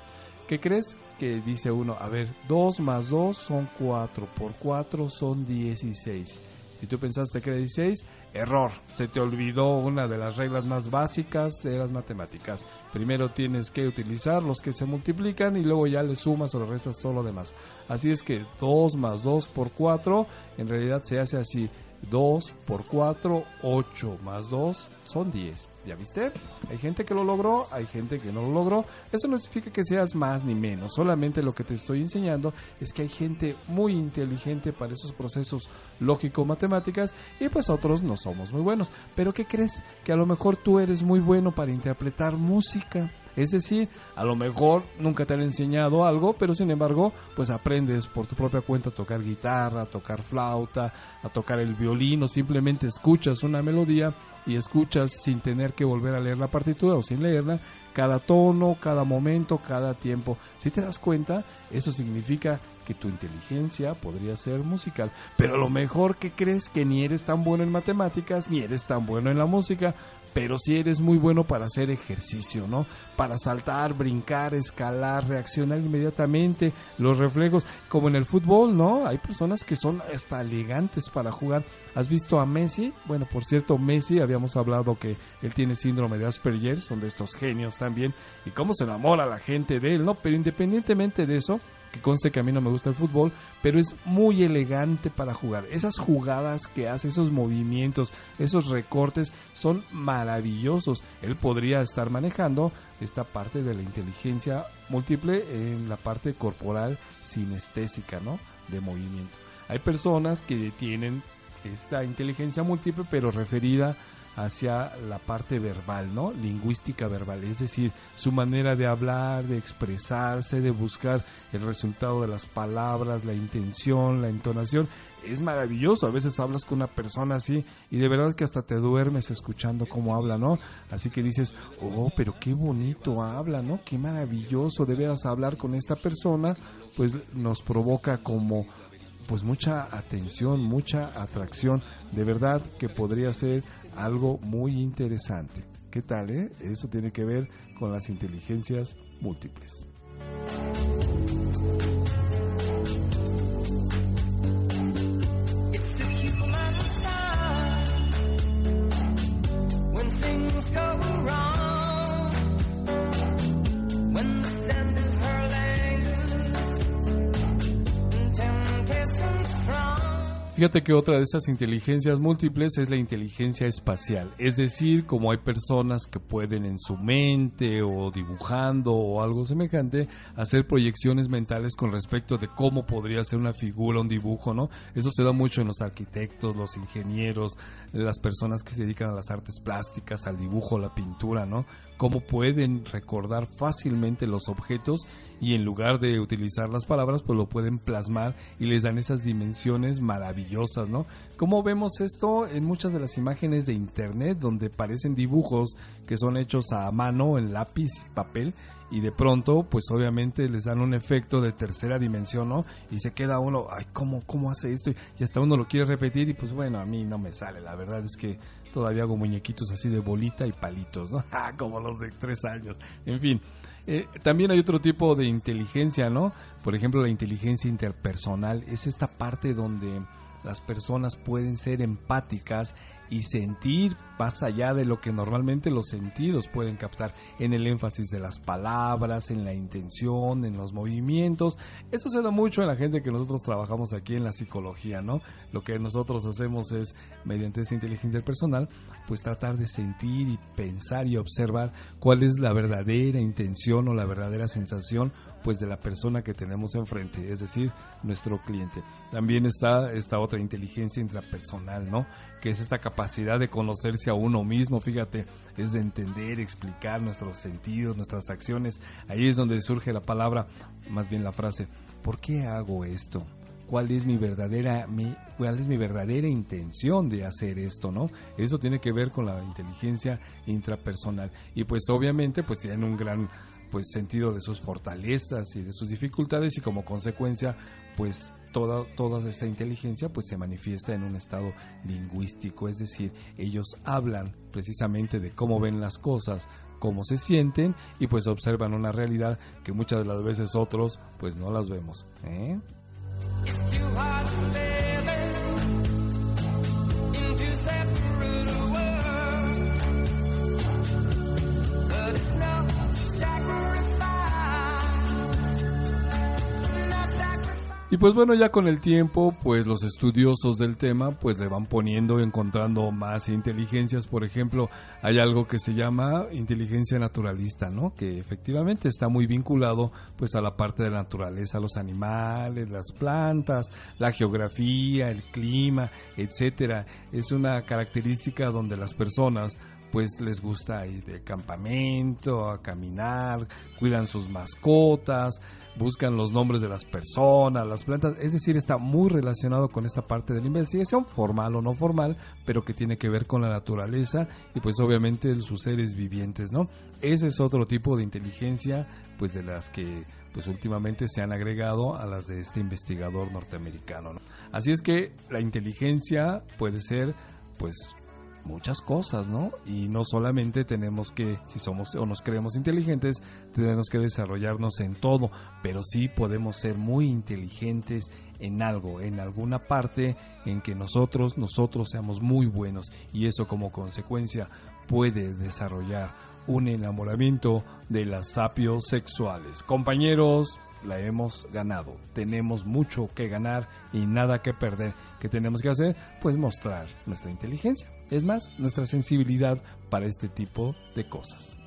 ¿Qué crees? Que dice uno, a ver, 2 más 2 son 4, por 4 son 16. Si tú pensaste que era 16, error. Se te olvidó una de las reglas más básicas de las matemáticas. Primero tienes que utilizar los que se multiplican y luego ya le sumas o le restas todo lo demás. Así es que 2 más 2 por 4 en realidad se hace así. 2 por 4, 8 más 2 son 10. ¿Ya viste? Hay gente que lo logró, hay gente que no lo logró. Eso no significa que seas más ni menos. Solamente lo que te estoy enseñando es que hay gente muy inteligente para esos procesos lógico-matemáticas y pues otros no somos muy buenos. Pero ¿qué crees? Que a lo mejor tú eres muy bueno para interpretar música. Es decir, a lo mejor nunca te han enseñado algo, pero sin embargo, pues aprendes por tu propia cuenta a tocar guitarra, a tocar flauta, a tocar el violín o simplemente escuchas una melodía y escuchas sin tener que volver a leer la partitura o sin leerla cada tono, cada momento, cada tiempo. Si te das cuenta, eso significa que tu inteligencia podría ser musical, pero a lo mejor que crees que ni eres tan bueno en matemáticas, ni eres tan bueno en la música, pero sí eres muy bueno para hacer ejercicio, ¿no? Para saltar, brincar, escalar, reaccionar inmediatamente, los reflejos, como en el fútbol, ¿no? Hay personas que son hasta elegantes para jugar. ¿Has visto a Messi? Bueno, por cierto, Messi, habíamos hablado que él tiene síndrome de Asperger, son de estos genios también, y cómo se enamora la gente de él, ¿no? Pero independientemente de eso, que conste que a mí no me gusta el fútbol, pero es muy elegante para jugar. Esas jugadas que hace, esos movimientos, esos recortes son maravillosos. Él podría estar manejando esta parte de la inteligencia múltiple en la parte corporal sinestésica, ¿no? De movimiento. Hay personas que tienen esta inteligencia múltiple, pero referida hacia la parte verbal, ¿no? Lingüística verbal, es decir, su manera de hablar, de expresarse, de buscar el resultado de las palabras, la intención, la entonación, es maravilloso. A veces hablas con una persona así y de verdad que hasta te duermes escuchando cómo habla, ¿no? Así que dices, oh, pero qué bonito habla, ¿no? Qué maravilloso, de veras hablar con esta persona, pues nos provoca como pues mucha atención, mucha atracción. De verdad que podría ser algo muy interesante. ¿Qué tal, eh? Eso tiene que ver con las inteligencias múltiples. Fíjate que otra de esas inteligencias múltiples es la inteligencia espacial. Es decir, como hay personas que pueden en su mente o dibujando o algo semejante hacer proyecciones mentales con respecto de cómo podría ser una figura, un dibujo, ¿no? Eso se da mucho en los arquitectos, los ingenieros, las personas que se dedican a las artes plásticas, al dibujo, la pintura, ¿no? Cómo pueden recordar fácilmente los objetos y en lugar de utilizar las palabras, pues lo pueden plasmar y les dan esas dimensiones maravillosas, ¿no? Como vemos esto en muchas de las imágenes de internet donde parecen dibujos que son hechos a mano en lápiz papel y de pronto, pues obviamente les dan un efecto de tercera dimensión, ¿no? Y se queda uno, ay, ¿cómo, cómo hace esto? Y hasta uno lo quiere repetir y pues bueno, a mí no me sale, la verdad es que todavía hago muñequitos así de bolita y palitos, ¿no? Ah, Como los de tres años. En fin, eh, también hay otro tipo de inteligencia, ¿no? Por ejemplo, la inteligencia interpersonal es esta parte donde las personas pueden ser empáticas y sentir más allá de lo que normalmente los sentidos pueden captar en el énfasis de las palabras, en la intención, en los movimientos. Eso se da mucho en la gente que nosotros trabajamos aquí en la psicología, ¿no? Lo que nosotros hacemos es, mediante esa inteligencia personal, pues tratar de sentir y pensar y observar cuál es la verdadera intención o la verdadera sensación pues de la persona que tenemos enfrente, es decir, nuestro cliente. También está esta otra inteligencia intrapersonal, ¿no? Que es esta capacidad de conocerse a uno mismo, fíjate, es de entender, explicar nuestros sentidos, nuestras acciones. Ahí es donde surge la palabra, más bien la frase, ¿por qué hago esto? cuál es mi verdadera mi, cuál es mi verdadera intención de hacer esto, ¿no? Eso tiene que ver con la inteligencia intrapersonal y pues obviamente pues tienen un gran pues sentido de sus fortalezas y de sus dificultades y como consecuencia pues toda, toda esta inteligencia pues se manifiesta en un estado lingüístico, es decir, ellos hablan precisamente de cómo ven las cosas, cómo se sienten y pues observan una realidad que muchas de las veces otros pues no las vemos. ¿eh? Y pues bueno, ya con el tiempo, pues los estudiosos del tema, pues le van poniendo, encontrando más inteligencias. Por ejemplo, hay algo que se llama inteligencia naturalista, ¿no? Que efectivamente está muy vinculado, pues a la parte de la naturaleza, los animales, las plantas, la geografía, el clima, etcétera. Es una característica donde las personas pues les gusta ir de campamento, a caminar, cuidan sus mascotas, buscan los nombres de las personas, las plantas, es decir, está muy relacionado con esta parte de la investigación, formal o no formal, pero que tiene que ver con la naturaleza y pues obviamente sus seres vivientes, ¿no? Ese es otro tipo de inteligencia, pues de las que pues últimamente se han agregado a las de este investigador norteamericano, ¿no? Así es que la inteligencia puede ser pues muchas cosas, ¿no? Y no solamente tenemos que, si somos o nos creemos inteligentes, tenemos que desarrollarnos en todo, pero sí podemos ser muy inteligentes en algo, en alguna parte en que nosotros, nosotros seamos muy buenos y eso como consecuencia puede desarrollar un enamoramiento de las sapios sexuales. Compañeros, la hemos ganado. Tenemos mucho que ganar y nada que perder. ¿Qué tenemos que hacer? Pues mostrar nuestra inteligencia. Es más, nuestra sensibilidad para este tipo de cosas.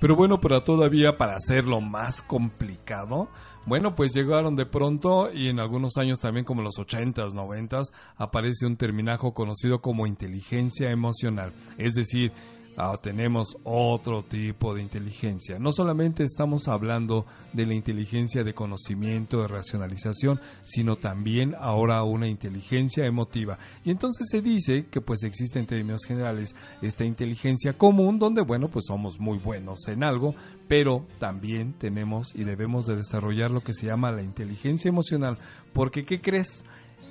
Pero bueno, pero todavía para hacerlo más complicado, bueno, pues llegaron de pronto y en algunos años también como los 80s, 90s, aparece un terminajo conocido como inteligencia emocional. Es decir, ah, tenemos otro tipo de inteligencia. No solamente estamos hablando de la inteligencia de conocimiento, de racionalización, sino también ahora una inteligencia emotiva. Y entonces se dice que pues existe en términos generales esta inteligencia común donde bueno pues somos muy buenos en algo, pero también tenemos y debemos de desarrollar lo que se llama la inteligencia emocional. Porque ¿qué crees?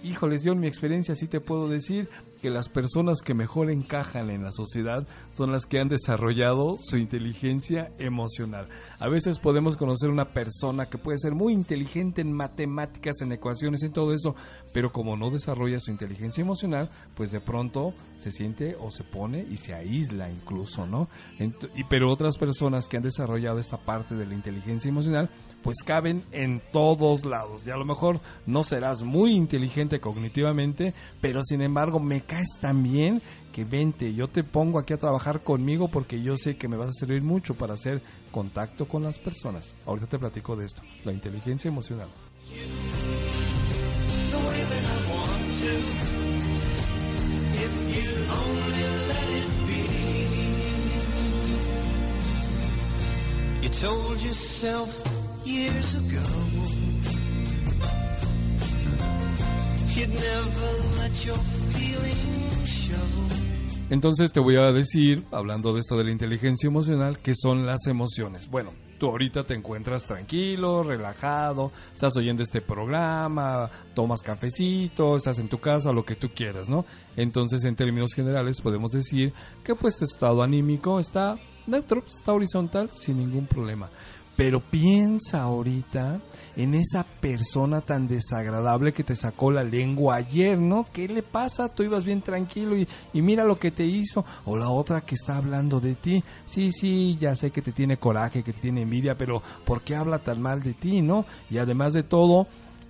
Híjoles, yo en mi experiencia sí te puedo decir que las personas que mejor encajan en la sociedad son las que han desarrollado su inteligencia emocional. A veces podemos conocer una persona que puede ser muy inteligente en matemáticas, en ecuaciones, en todo eso, pero como no desarrolla su inteligencia emocional, pues de pronto se siente o se pone y se aísla incluso, ¿no? Y pero otras personas que han desarrollado esta parte de la inteligencia emocional, pues caben en todos lados. Y a lo mejor no serás muy inteligente cognitivamente, pero sin embargo me caes tan bien que vente, yo te pongo aquí a trabajar conmigo porque yo sé que me vas a servir mucho para hacer contacto con las personas. Ahorita te platico de esto, la inteligencia emocional. You told yourself years ago Entonces te voy a decir, hablando de esto de la inteligencia emocional, qué son las emociones. Bueno, tú ahorita te encuentras tranquilo, relajado, estás oyendo este programa, tomas cafecito, estás en tu casa, lo que tú quieras, ¿no? Entonces, en términos generales, podemos decir que pues tu estado anímico está neutro, está horizontal, sin ningún problema. Pero piensa ahorita en esa persona tan desagradable que te sacó la lengua ayer, ¿no? ¿Qué le pasa? Tú ibas bien tranquilo y, mira lo que te hizo. O la otra que está hablando de ti. Sí, sí, ya sé que te tiene coraje, que te tiene envidia, pero ¿por qué habla tan mal de ti, no? Y además de todo,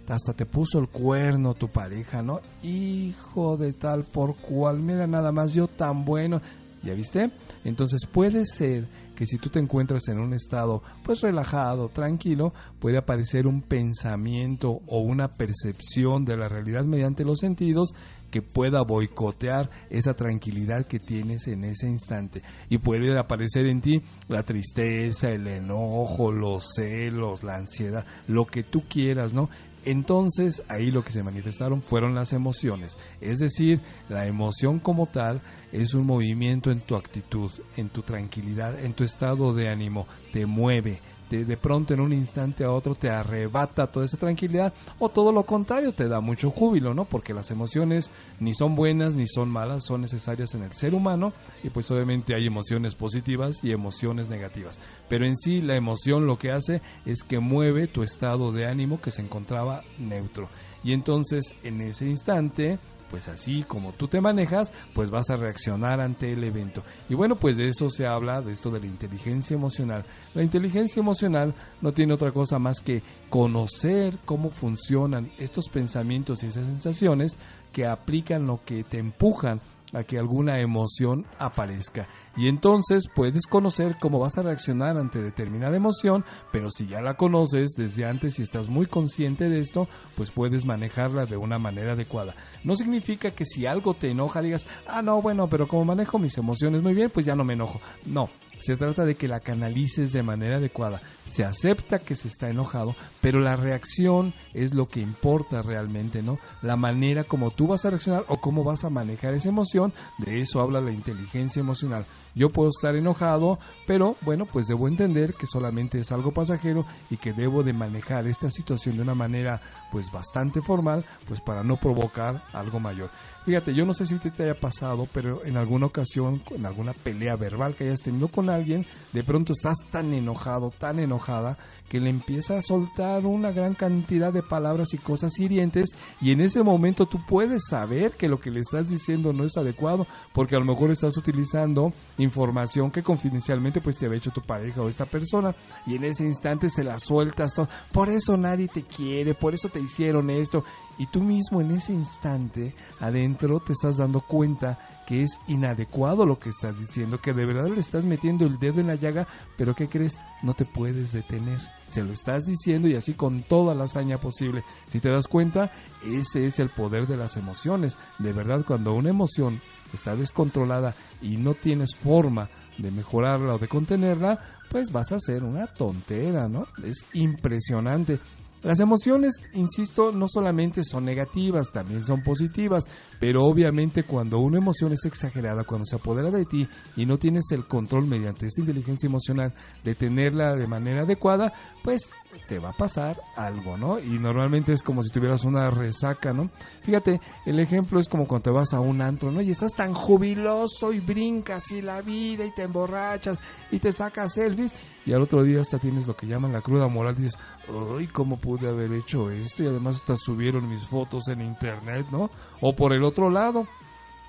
hasta te puso el cuerno tu pareja, ¿no? Hijo de tal por cual, mira nada más yo tan bueno. ¿Ya viste? Entonces puede ser que si tú te encuentras en un estado pues relajado, tranquilo, puede aparecer un pensamiento o una percepción de la realidad mediante los sentidos que pueda boicotear esa tranquilidad que tienes en ese instante. Y puede aparecer en ti la tristeza, el enojo, los celos, la ansiedad, lo que tú quieras, ¿no? Entonces ahí lo que se manifestaron fueron las emociones. Es decir, la emoción como tal es un movimiento en tu actitud, en tu tranquilidad, en tu estado de ánimo. Te mueve, te, de pronto en un instante a otro te arrebata toda esa tranquilidad o todo lo contrario, te da mucho júbilo, ¿no? Porque las emociones ni son buenas ni son malas, son necesarias en el ser humano y pues obviamente hay emociones positivas y emociones negativas. Pero en sí la emoción lo que hace es que mueve tu estado de ánimo que se encontraba neutro. Y entonces en ese instante pues así como tú te manejas, pues vas a reaccionar ante el evento. Y bueno, pues de eso se habla, de esto de la inteligencia emocional. La inteligencia emocional no tiene otra cosa más que conocer cómo funcionan estos pensamientos y esas sensaciones que aplican lo que te empujan a que alguna emoción aparezca. Y entonces puedes conocer cómo vas a reaccionar ante determinada emoción, pero si ya la conoces desde antes y estás muy consciente de esto, pues puedes manejarla de una manera adecuada. No significa que si algo te enoja digas, ah, no, bueno, pero como manejo mis emociones muy bien, pues ya no me enojo. No, se trata de que la canalices de manera adecuada. Se acepta que se está enojado, pero la reacción es lo que importa realmente, ¿no? La manera como tú vas a reaccionar o cómo vas a manejar esa emoción, de eso habla la inteligencia emocional. Yo puedo estar enojado, pero bueno, pues debo entender que solamente es algo pasajero y que debo de manejar esta situación de una manera pues bastante formal, pues para no provocar algo mayor. Fíjate, yo no sé si te, te haya pasado, pero en alguna ocasión, en alguna pelea verbal que hayas tenido con alguien, de pronto estás tan enojado, tan enojada, que le empieza a soltar una gran cantidad de palabras y cosas hirientes y en ese momento tú puedes saber que lo que le estás diciendo no es adecuado porque a lo mejor estás utilizando información que confidencialmente pues te había hecho tu pareja o esta persona y en ese instante se la sueltas todo. Por eso nadie te quiere, por eso te hicieron esto y tú mismo en ese instante adentro te estás dando cuenta que es inadecuado lo que estás diciendo, que de verdad le estás metiendo el dedo en la llaga, pero ¿qué crees? No te puedes detener. Se lo estás diciendo y así con toda la hazaña posible. Si te das cuenta, ese es el poder de las emociones. De verdad, cuando una emoción está descontrolada y no tienes forma de mejorarla o de contenerla, pues vas a hacer una tontera, ¿no? Es impresionante. Las emociones, insisto, no solamente son negativas, también son positivas, pero obviamente cuando una emoción es exagerada, cuando se apodera de ti y no tienes el control mediante esta inteligencia emocional de tenerla de manera adecuada, pues te va a pasar algo, ¿no? Y normalmente es como si tuvieras una resaca, ¿no? Fíjate, el ejemplo es como cuando te vas a un antro, ¿no? Y estás tan jubiloso y brincas y la vida y te emborrachas y te sacas selfies y al otro día hasta tienes lo que llaman la cruda moral y dices, ¡ay, cómo pude haber hecho esto! Y además hasta subieron mis fotos en internet, ¿no? O por el otro lado,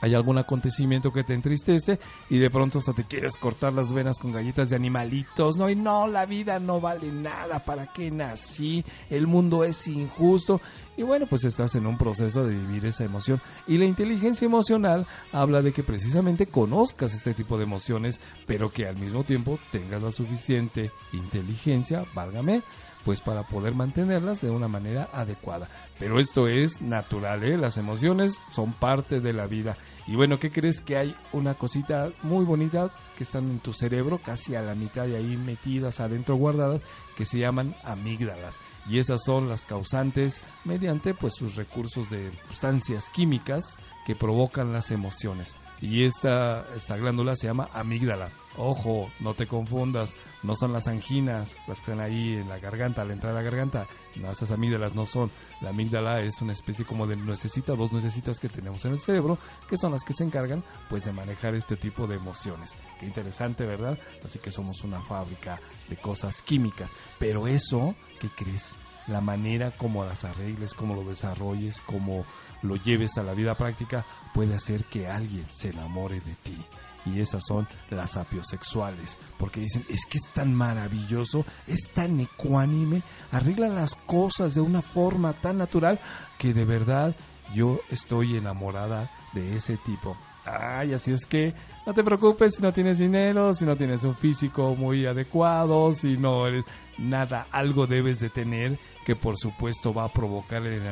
hay algún acontecimiento que te entristece y de pronto hasta te quieres cortar las venas con galletas de animalitos, no, y no, la vida no vale nada, ¿para qué nací? El mundo es injusto. Y bueno, pues estás en un proceso de vivir esa emoción. Y la inteligencia emocional habla de que precisamente conozcas este tipo de emociones, pero que al mismo tiempo tengas la suficiente inteligencia, válgame, pues para poder mantenerlas de una manera adecuada. Pero esto es natural, ¿eh? las emociones son parte de la vida. Y bueno, ¿qué crees que hay una cosita muy bonita que están en tu cerebro, casi a la mitad de ahí metidas adentro guardadas, que se llaman amígdalas? Y esas son las causantes mediante pues sus recursos de sustancias químicas que provocan las emociones. Y esta, esta glándula se llama amígdala. Ojo, no te confundas, no son las anginas las que están ahí en la garganta, a la entrada de la garganta. No, esas amígdalas no son. La amígdala es una especie como de necesita, dos necesitas que tenemos en el cerebro, que son las que se encargan pues de manejar este tipo de emociones. Qué interesante, ¿verdad? Así que somos una fábrica de cosas químicas. Pero eso, ¿qué crees? La manera como las arregles, como lo desarrolles, como lo lleves a la vida práctica, puede hacer que alguien se enamore de ti y esas son las apiosexuales, porque dicen, es que es tan maravilloso, es tan ecuánime, arregla las cosas de una forma tan natural que de verdad yo estoy enamorada de ese tipo. Ay, así es que no te preocupes si no tienes dinero, si no tienes un físico muy adecuado, si no eres nada, algo debes de tener que por supuesto va a provocar el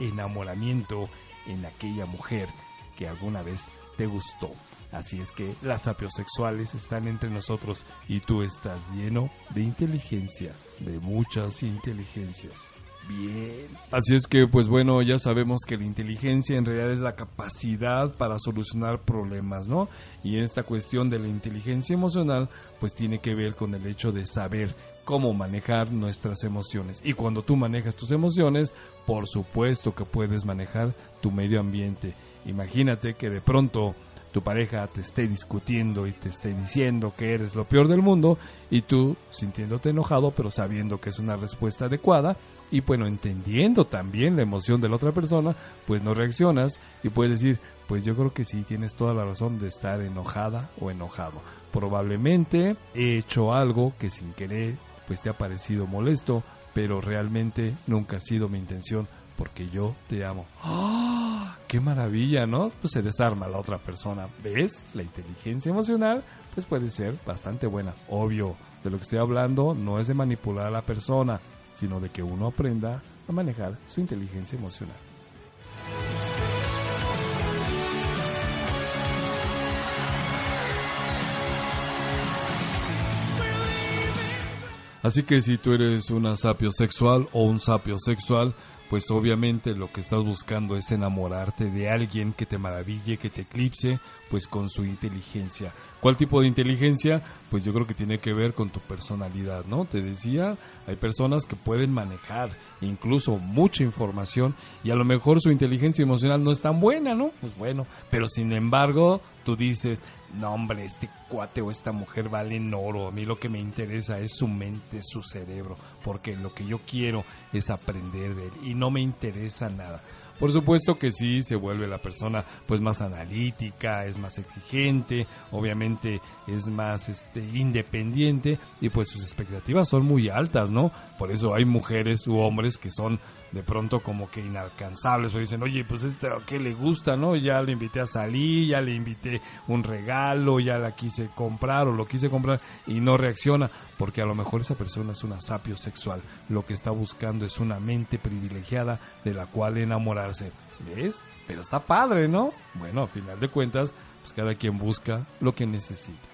enamoramiento en aquella mujer que alguna vez te gustó. Así es que las apiosexuales están entre nosotros y tú estás lleno de inteligencia, de muchas inteligencias. Bien. Así es que, pues bueno, ya sabemos que la inteligencia en realidad es la capacidad para solucionar problemas, ¿no? Y esta cuestión de la inteligencia emocional, pues tiene que ver con el hecho de saber cómo manejar nuestras emociones. Y cuando tú manejas tus emociones, por supuesto que puedes manejar tu medio ambiente. Imagínate que de pronto tu pareja te esté discutiendo y te esté diciendo que eres lo peor del mundo y tú sintiéndote enojado pero sabiendo que es una respuesta adecuada y bueno, entendiendo también la emoción de la otra persona, pues no reaccionas y puedes decir, pues yo creo que sí, tienes toda la razón de estar enojada o enojado. Probablemente he hecho algo que sin querer pues te ha parecido molesto, pero realmente nunca ha sido mi intención porque yo te amo. ¡Ah! ¡Qué maravilla, ¿no? Pues se desarma la otra persona. ¿Ves? La inteligencia emocional pues puede ser bastante buena. Obvio, de lo que estoy hablando no es de manipular a la persona, sino de que uno aprenda a manejar su inteligencia emocional. Así que si tú eres una sapio sexual o un sapio sexual, pues obviamente lo que estás buscando es enamorarte de alguien que te maraville, que te eclipse, pues con su inteligencia. ¿Cuál tipo de inteligencia? Pues yo creo que tiene que ver con tu personalidad, ¿no? Te decía, hay personas que pueden manejar incluso mucha información y a lo mejor su inteligencia emocional no es tan buena, ¿no? Pues bueno, pero sin embargo, tú dices, no hombre, este cuate o esta mujer valen oro. A mí lo que me interesa es su mente, su cerebro, porque lo que yo quiero es aprender de él y no me interesa nada. Por supuesto que sí, se vuelve la persona pues más analítica, es más exigente, obviamente es más este, independiente y pues sus expectativas son muy altas, ¿no? Por eso hay mujeres u hombres que son de pronto como que inalcanzables, o dicen, oye, pues este, ¿a qué le gusta, no? Ya le invité a salir, ya le invité un regalo, ya la quise comprar o lo quise comprar y no reacciona, porque a lo mejor esa persona es una sapio sexual, lo que está buscando es una mente privilegiada de la cual enamorarse, ¿ves? Pero está padre, ¿no? Bueno, a final de cuentas, pues cada quien busca lo que necesita.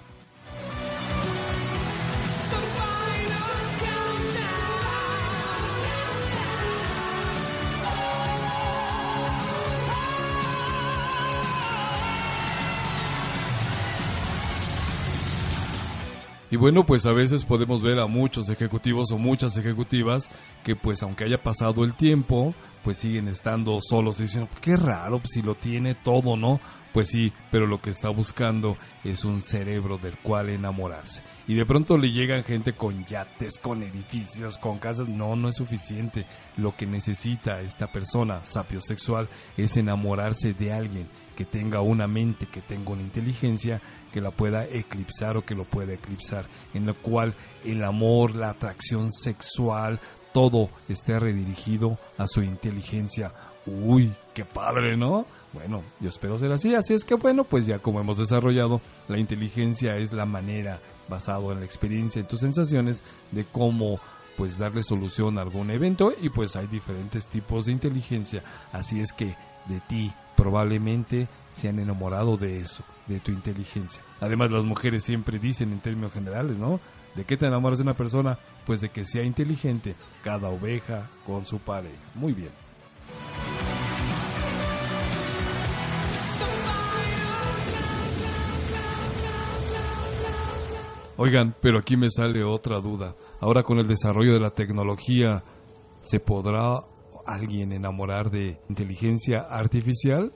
Y bueno, pues a veces podemos ver a muchos ejecutivos o muchas ejecutivas que pues aunque haya pasado el tiempo, pues siguen estando solos y dicen, qué raro, pues si lo tiene todo, ¿no? Pues sí, pero lo que está buscando es un cerebro del cual enamorarse. Y de pronto le llegan gente con yates, con edificios, con casas. No, no es suficiente. Lo que necesita esta persona sapiosexual es enamorarse de alguien que tenga una mente, que tenga una inteligencia que la pueda eclipsar o que lo pueda eclipsar, en lo cual el amor, la atracción sexual, todo esté redirigido a su inteligencia. Uy, qué padre, ¿no? Bueno, yo espero ser así, así es que bueno, pues ya como hemos desarrollado, la inteligencia es la manera, basado en la experiencia y tus sensaciones, de cómo pues darle solución a algún evento y pues hay diferentes tipos de inteligencia, así es que de ti probablemente se han enamorado de eso, de tu inteligencia. Además, las mujeres siempre dicen en términos generales, ¿no? ¿De qué te enamoras de una persona? Pues de que sea inteligente, cada oveja con su padre. Muy bien. Oigan, pero aquí me sale otra duda. Ahora con el desarrollo de la tecnología, ¿se podrá alguien enamorar de inteligencia artificial?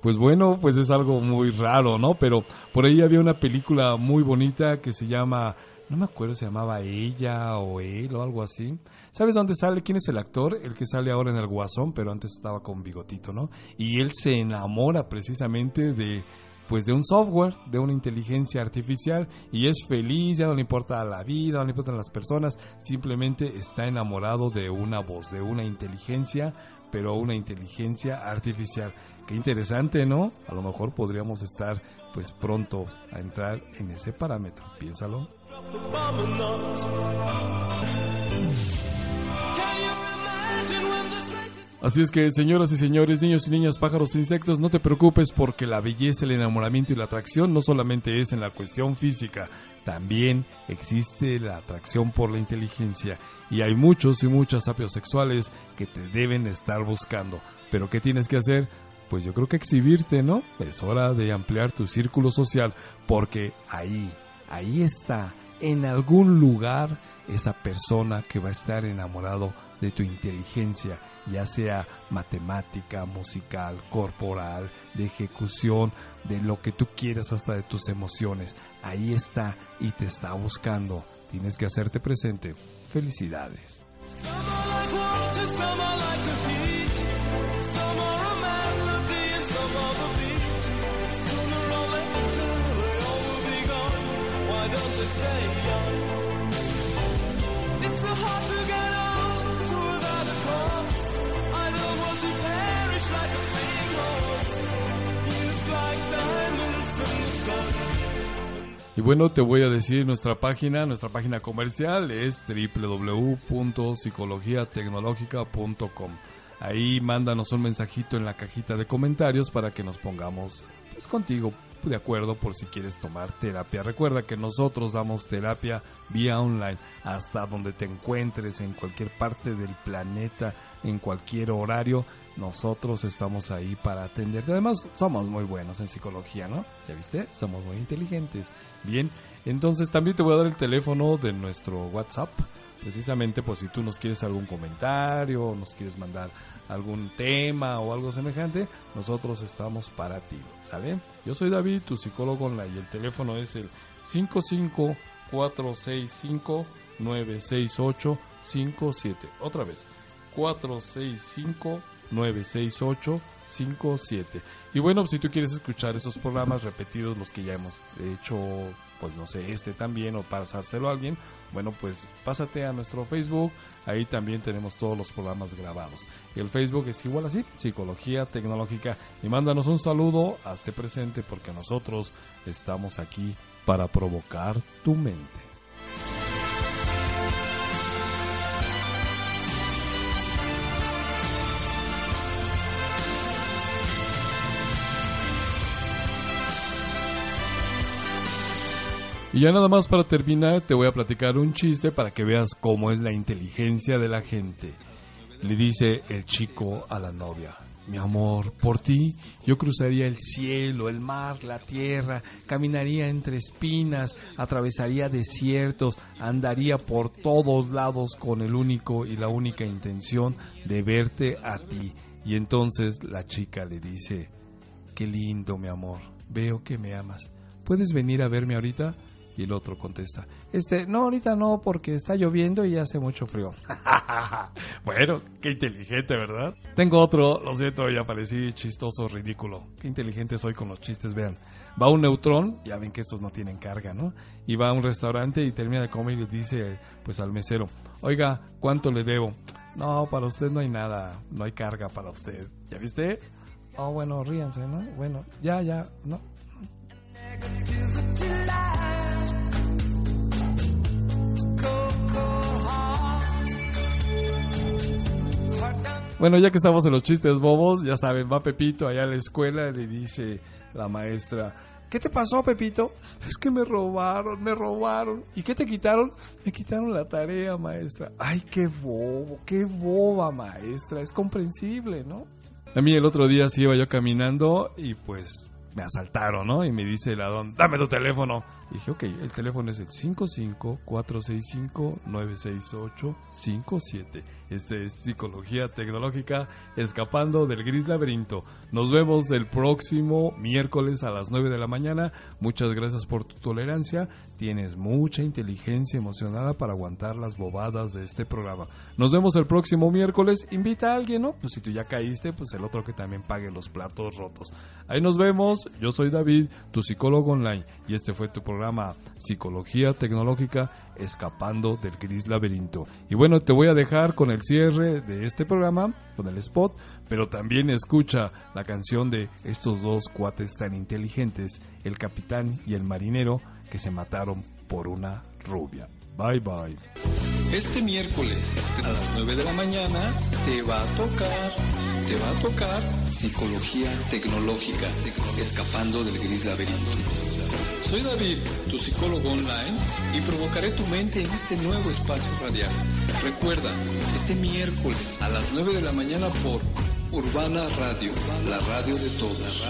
Pues bueno, pues es algo muy raro, ¿no? Pero por ahí había una película muy bonita que se llama, no me acuerdo, se llamaba Ella o Él o algo así. ¿Sabes dónde sale? ¿Quién es el actor? El que sale ahora en el Guasón, pero antes estaba con bigotito, ¿no? Y él se enamora precisamente de pues de un software, de una inteligencia artificial y es feliz, ya no le importa la vida, no le importan las personas, simplemente está enamorado de una voz, de una inteligencia, pero una inteligencia artificial. Qué interesante, ¿no? A lo mejor podríamos estar pues pronto a entrar en ese parámetro. Piénsalo. Así es que, señoras y señores, niños y niñas, pájaros e insectos, no te preocupes porque la belleza, el enamoramiento y la atracción no solamente es en la cuestión física, también existe la atracción por la inteligencia y hay muchos y muchas sapios sexuales que te deben estar buscando. Pero ¿qué tienes que hacer? Pues yo creo que exhibirte, ¿no? Es hora de ampliar tu círculo social porque ahí, ahí está, en algún lugar, esa persona que va a estar enamorado de tu inteligencia, ya sea matemática, musical, corporal, de ejecución, de lo que tú quieras, hasta de tus emociones. Ahí está y te está buscando. Tienes que hacerte presente. Felicidades. Y bueno, te voy a decir nuestra página, nuestra página comercial es www.psicologiatecnológica.com. Ahí mándanos un mensajito en la cajita de comentarios para que nos pongamos pues, contigo de acuerdo por si quieres tomar terapia. Recuerda que nosotros damos terapia vía online hasta donde te encuentres en cualquier parte del planeta, en cualquier horario. Nosotros estamos ahí para atenderte. Además, somos muy buenos en psicología, ¿no? ¿Ya viste? Somos muy inteligentes. Bien, entonces también te voy a dar el teléfono de nuestro WhatsApp, precisamente por si tú nos quieres algún comentario, nos quieres mandar algún tema o algo semejante, nosotros estamos para ti, ¿sale? Yo soy David, tu psicólogo online, y el teléfono es el 55465-96857. Otra vez, 465-96857. Y bueno, si tú quieres escuchar esos programas repetidos, los que ya hemos hecho, pues no sé, este también, o pasárselo a alguien, bueno, pues pásate a nuestro Facebook, ahí también tenemos todos los programas grabados. El Facebook es igual así, Psicología Tecnológica. Y mándanos un saludo, hazte presente, porque nosotros estamos aquí para provocar tu mente. Y ya nada más para terminar, te voy a platicar un chiste para que veas cómo es la inteligencia de la gente. Le dice el chico a la novia, mi amor, por ti yo cruzaría el cielo, el mar, la tierra, caminaría entre espinas, atravesaría desiertos, andaría por todos lados con el único y la única intención de verte a ti. Y entonces la chica le dice, qué lindo mi amor, veo que me amas. ¿Puedes venir a verme ahorita? Y el otro contesta, este, no, ahorita no, porque está lloviendo y hace mucho frío. bueno, qué inteligente, ¿verdad? Tengo otro, lo siento, ya parecí chistoso, ridículo. Qué inteligente soy con los chistes, vean. Va un neutrón, ya ven que estos no tienen carga, ¿no? Y va a un restaurante y termina de comer y le dice, pues al mesero, oiga, ¿cuánto le debo? No, para usted no hay nada, no hay carga para usted. ¿Ya viste? Oh, bueno, ríanse, ¿no? Bueno, ya, ya, no. Bueno, ya que estamos en los chistes bobos, ya saben, va Pepito allá a la escuela y le dice la maestra, ¿qué te pasó, Pepito? Es que me robaron, me robaron. ¿Y qué te quitaron? Me quitaron la tarea, maestra. Ay, qué bobo, qué boba, maestra. Es comprensible, ¿no? A mí el otro día sí iba yo caminando y pues me asaltaron, ¿no? Y me dice el ladrón, dame tu teléfono. Dije, ok, el teléfono es el 55-465-968-57. Este es Psicología Tecnológica, escapando del gris laberinto. Nos vemos el próximo miércoles a las 9 de la mañana. Muchas gracias por tu tolerancia. Tienes mucha inteligencia emocionada para aguantar las bobadas de este programa. Nos vemos el próximo miércoles. Invita a alguien, ¿no? Pues si tú ya caíste, pues el otro que también pague los platos rotos. Ahí nos vemos. Yo soy David, tu psicólogo online. Y este fue tu programa Psicología Tecnológica, escapando del gris laberinto. Y bueno, te voy a dejar con el cierre de este programa, con el spot, pero también escucha la canción de estos dos cuates tan inteligentes, el capitán y el marinero, que se mataron por una rubia. Bye bye. Este miércoles a las 9 de la mañana te va a tocar, te va a tocar psicología tecnológica, escapando del gris laberinto. Soy David, tu psicólogo online, y provocaré tu mente en este nuevo espacio radial. Recuerda, este miércoles a las 9 de la mañana por Urbana Radio, la radio de todos.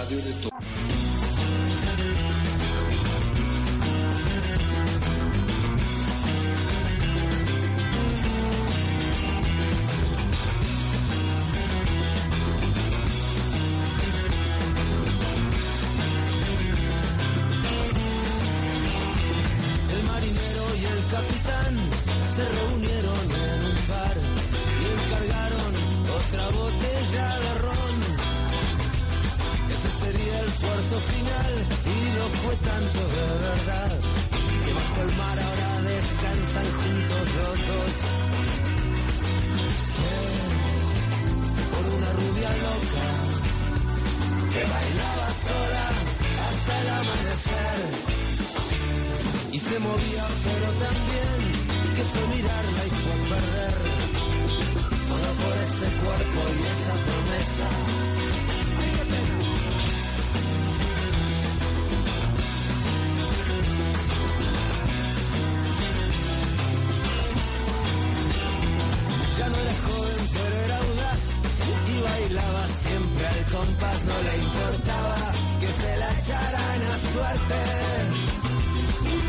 Al compás no le importaba que se la echaran a suerte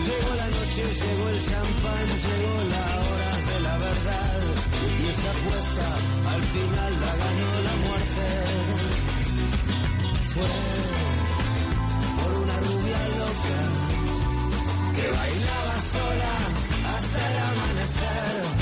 Llegó la noche, llegó el champán, llegó la hora de la verdad. Y esa apuesta al final la ganó la muerte. Fue por una rubia loca que bailaba sola hasta el amanecer.